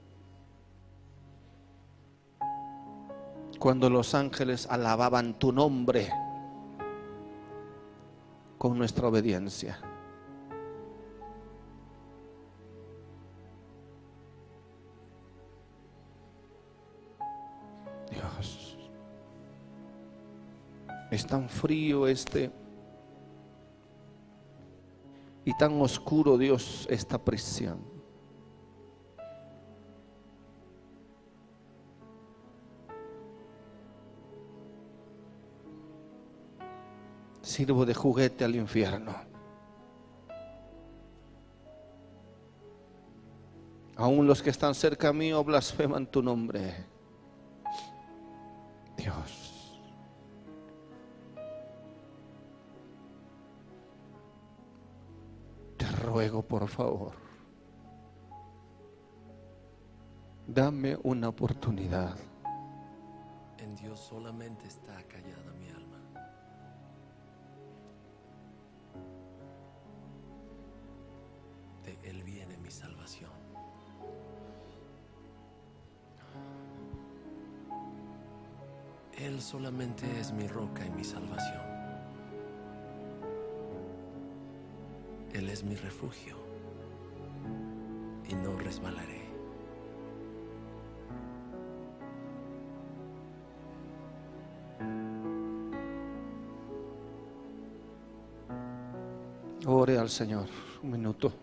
[SPEAKER 2] Cuando los ángeles alababan tu nombre con nuestra obediencia. Dios, es tan frío este y tan oscuro Dios esta prisión. Sirvo de juguete al infierno. Aún los que están cerca mío blasfeman tu nombre. Dios. Te ruego, por favor. Dame una oportunidad.
[SPEAKER 3] En Dios solamente está callada mi alma. Salvación. Él solamente es mi roca y mi salvación. Él es mi refugio y no resbalaré.
[SPEAKER 2] Ore al Señor un minuto.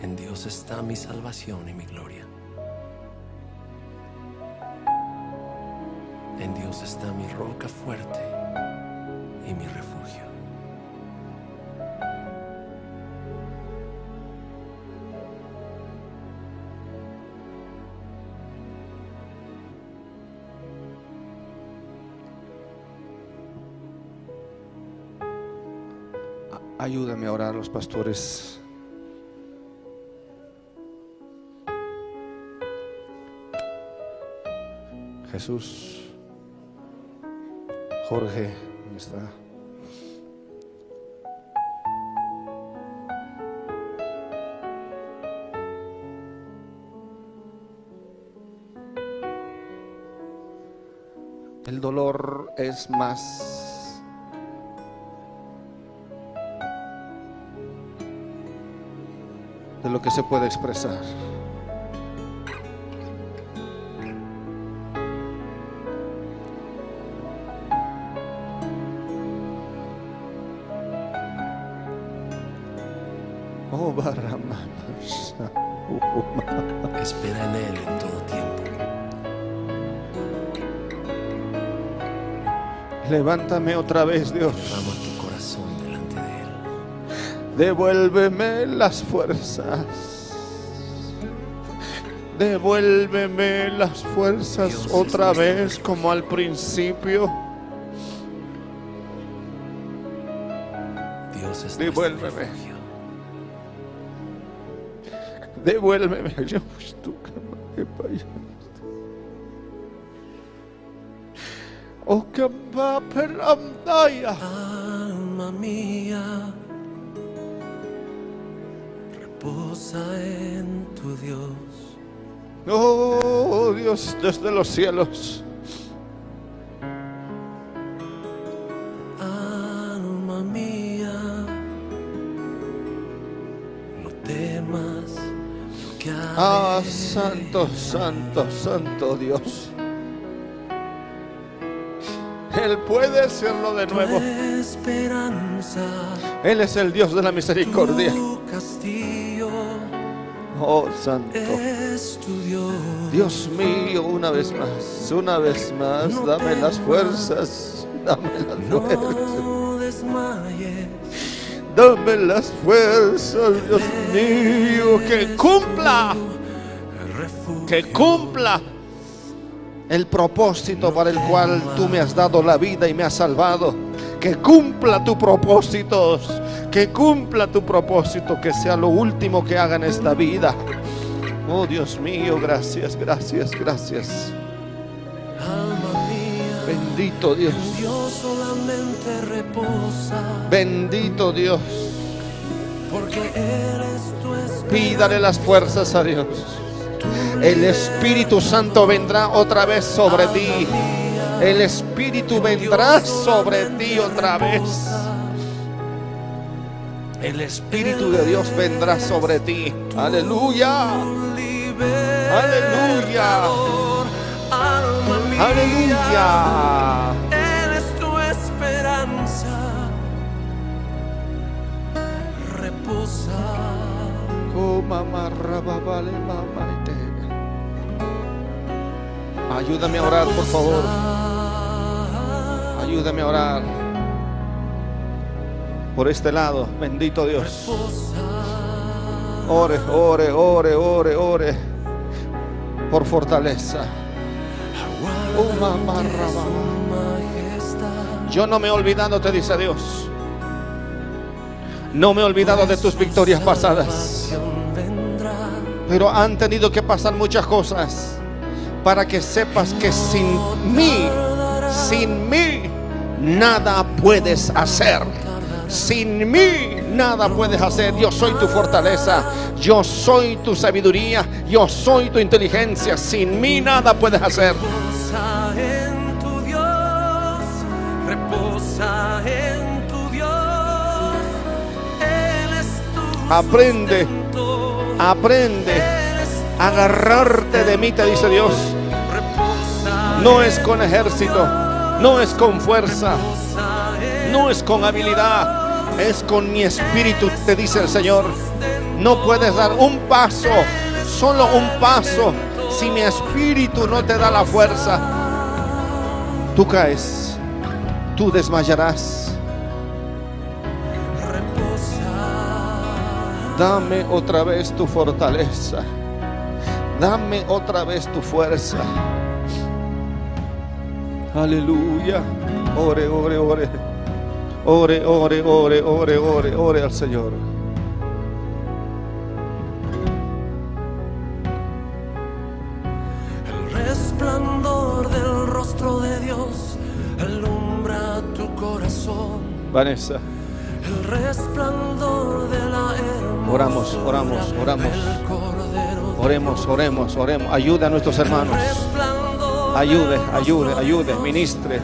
[SPEAKER 3] En Dios está mi salvación y mi gloria. En Dios está mi roca fuerte y mi refugio.
[SPEAKER 2] Ayúdame a orar los pastores. Jesús, Jorge, ¿dónde está? El dolor es más de lo que se puede expresar. Levántame otra vez, Dios.
[SPEAKER 3] Tu corazón delante de Él.
[SPEAKER 2] Devuélveme las fuerzas. Devuélveme las fuerzas
[SPEAKER 3] Dios
[SPEAKER 2] otra vez como al principio.
[SPEAKER 3] Dios es
[SPEAKER 2] Devuélveme. Devuélveme. Yo
[SPEAKER 3] reposa en tu Dios.
[SPEAKER 2] Oh Dios, desde los cielos. Alma mía, no temas lo que Ah, santo, santo, santo Dios. Él puede serlo de nuevo. Él es el Dios de la misericordia. Oh, santo.
[SPEAKER 3] Dios.
[SPEAKER 2] Mío, una vez más, una vez más, dame las fuerzas, dame las fuerzas, dame las fuerzas, Dios mío, que cumpla, que cumpla el propósito para el cual tú me has dado la vida y me has salvado. Que cumpla tu propósito, que cumpla tu propósito, que sea lo último que haga en esta vida. Oh Dios mío, gracias, gracias, gracias. Bendito Dios,
[SPEAKER 3] Dios solamente reposa,
[SPEAKER 2] bendito Dios.
[SPEAKER 3] porque Él es tu.
[SPEAKER 2] Pídale las fuerzas a Dios. El Espíritu Santo vendrá otra vez sobre ti. El Espíritu vendrá sobre ti otra vez. El Espíritu de Dios vendrá sobre ti. Aleluya. Aleluya. Aleluya.
[SPEAKER 3] Él es tu esperanza. Reposa.
[SPEAKER 2] Ayúdame a orar, por favor. Ayúdame a orar. Por este lado, bendito Dios. Ore, ore, ore, ore, ore. Por fortaleza. Oh. Yo no me he olvidado, te dice Dios. No me he olvidado de tus victorias pasadas. Pero han tenido que pasar muchas cosas para que sepas que sin mí, sin mí, nada puedes hacer. Sin mí, nada puedes hacer. Yo soy tu fortaleza. Yo soy tu sabiduría. Yo soy tu inteligencia. Sin mí, nada puedes hacer.
[SPEAKER 3] Reposa en tu Dios, reposa en tu Dios. Él es tu
[SPEAKER 2] Aprende, aprende agarrarte de mí, te dice Dios. No es con ejército, no es con fuerza, no es con habilidad, es con mi espíritu, te dice el Señor. No puedes dar un paso, solo un paso, si mi espíritu no te da la fuerza. Tú caes, tú desmayarás. Dame otra vez tu fortaleza. Dame otra vez tu fuerza. Aleluya. Ore, ore, ore. Ore, ore, ore, ore, ore, ore al Señor.
[SPEAKER 3] El resplandor del rostro de Dios alumbra tu corazón.
[SPEAKER 2] Vanessa,
[SPEAKER 3] El resplandor de la hermosura
[SPEAKER 2] Oramos, oramos, oramos. oremos, oremos, oremos. Ayude a nuestros hermanos. Ayude, ayude, ayude, ministre.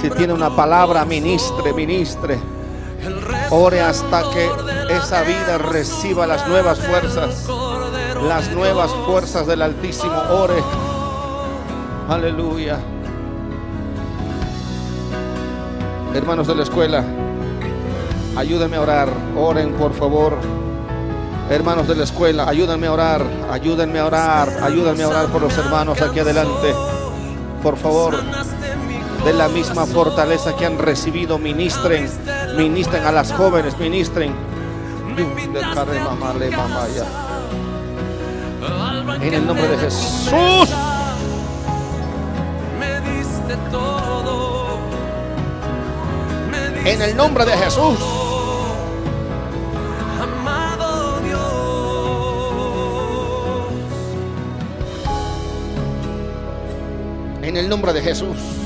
[SPEAKER 2] Si tiene una palabra, ministre, ministre. Ore hasta que esa vida reciba las nuevas fuerzas. Las nuevas fuerzas del Altísimo. Ore. Aleluya. Hermanos de la escuela, ayúdenme a orar. Oren, por favor. Hermanos de la escuela, ayúdenme a orar. Ayúdenme a orar. Ayúdenme a orar por los hermanos aquí adelante. Por favor, de la misma fortaleza que han recibido, ministren. Ministren a las jóvenes, ministren. En el nombre de Jesús. En el nombre de Jesús. En el nombre de Jesús.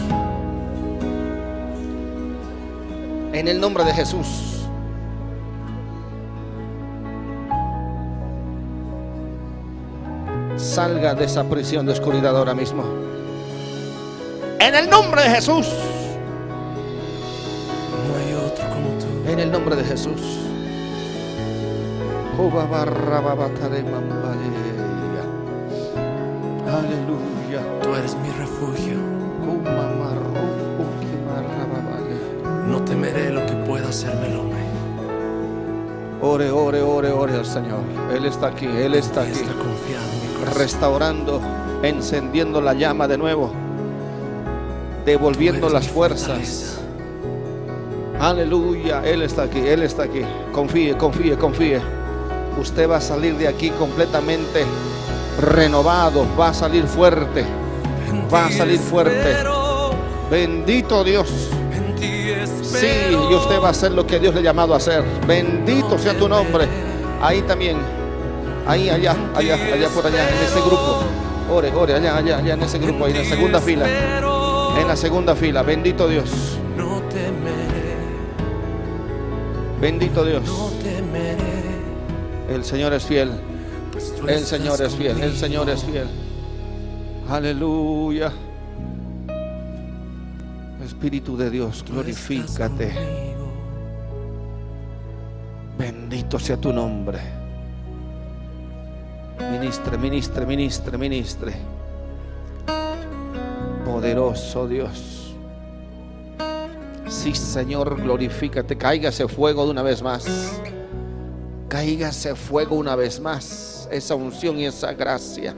[SPEAKER 2] En el nombre de Jesús. Salga de esa prisión de oscuridad ahora mismo. En el nombre de Jesús.
[SPEAKER 3] No hay otro como tú.
[SPEAKER 2] En el nombre de Jesús. Aleluya.
[SPEAKER 3] Tú eres mi refugio. Hacerme el hombre.
[SPEAKER 2] Ore, ore, ore, ore al Señor. Él está aquí, Él está aquí. Restaurando, encendiendo la llama de nuevo. Devolviendo las fuerzas. Aleluya, Él está aquí, Él está aquí. Confíe, confíe, confíe. Usted va a salir de aquí completamente renovado, va a salir fuerte, va a salir fuerte. Bendito Dios. Sí, y usted va a hacer lo que Dios le ha llamado a hacer. Bendito sea tu nombre. Ahí también. Ahí, allá, allá, allá por allá, en ese grupo. Ore, ore, allá, allá, allá en ese grupo, ahí en la segunda fila. En la segunda fila. Bendito Dios. Bendito Dios. El Señor es fiel.
[SPEAKER 3] pues
[SPEAKER 2] El Señor es fiel. El. Señor es fiel. Aleluya. Espíritu de Dios, glorifícate. Bendito sea tu nombre. Ministre, ministre, ministre, ministre. Poderoso Dios. Sí, Señor, glorifícate. Cáigase fuego de una vez más. Cáigase fuego una vez más. Esa unción y esa gracia.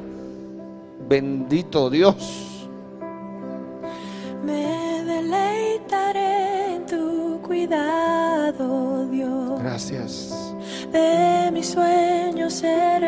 [SPEAKER 2] Bendito Dios.
[SPEAKER 4] Deleitaré en tu cuidado, Dios.
[SPEAKER 2] Gracias.
[SPEAKER 4] De mis sueños seré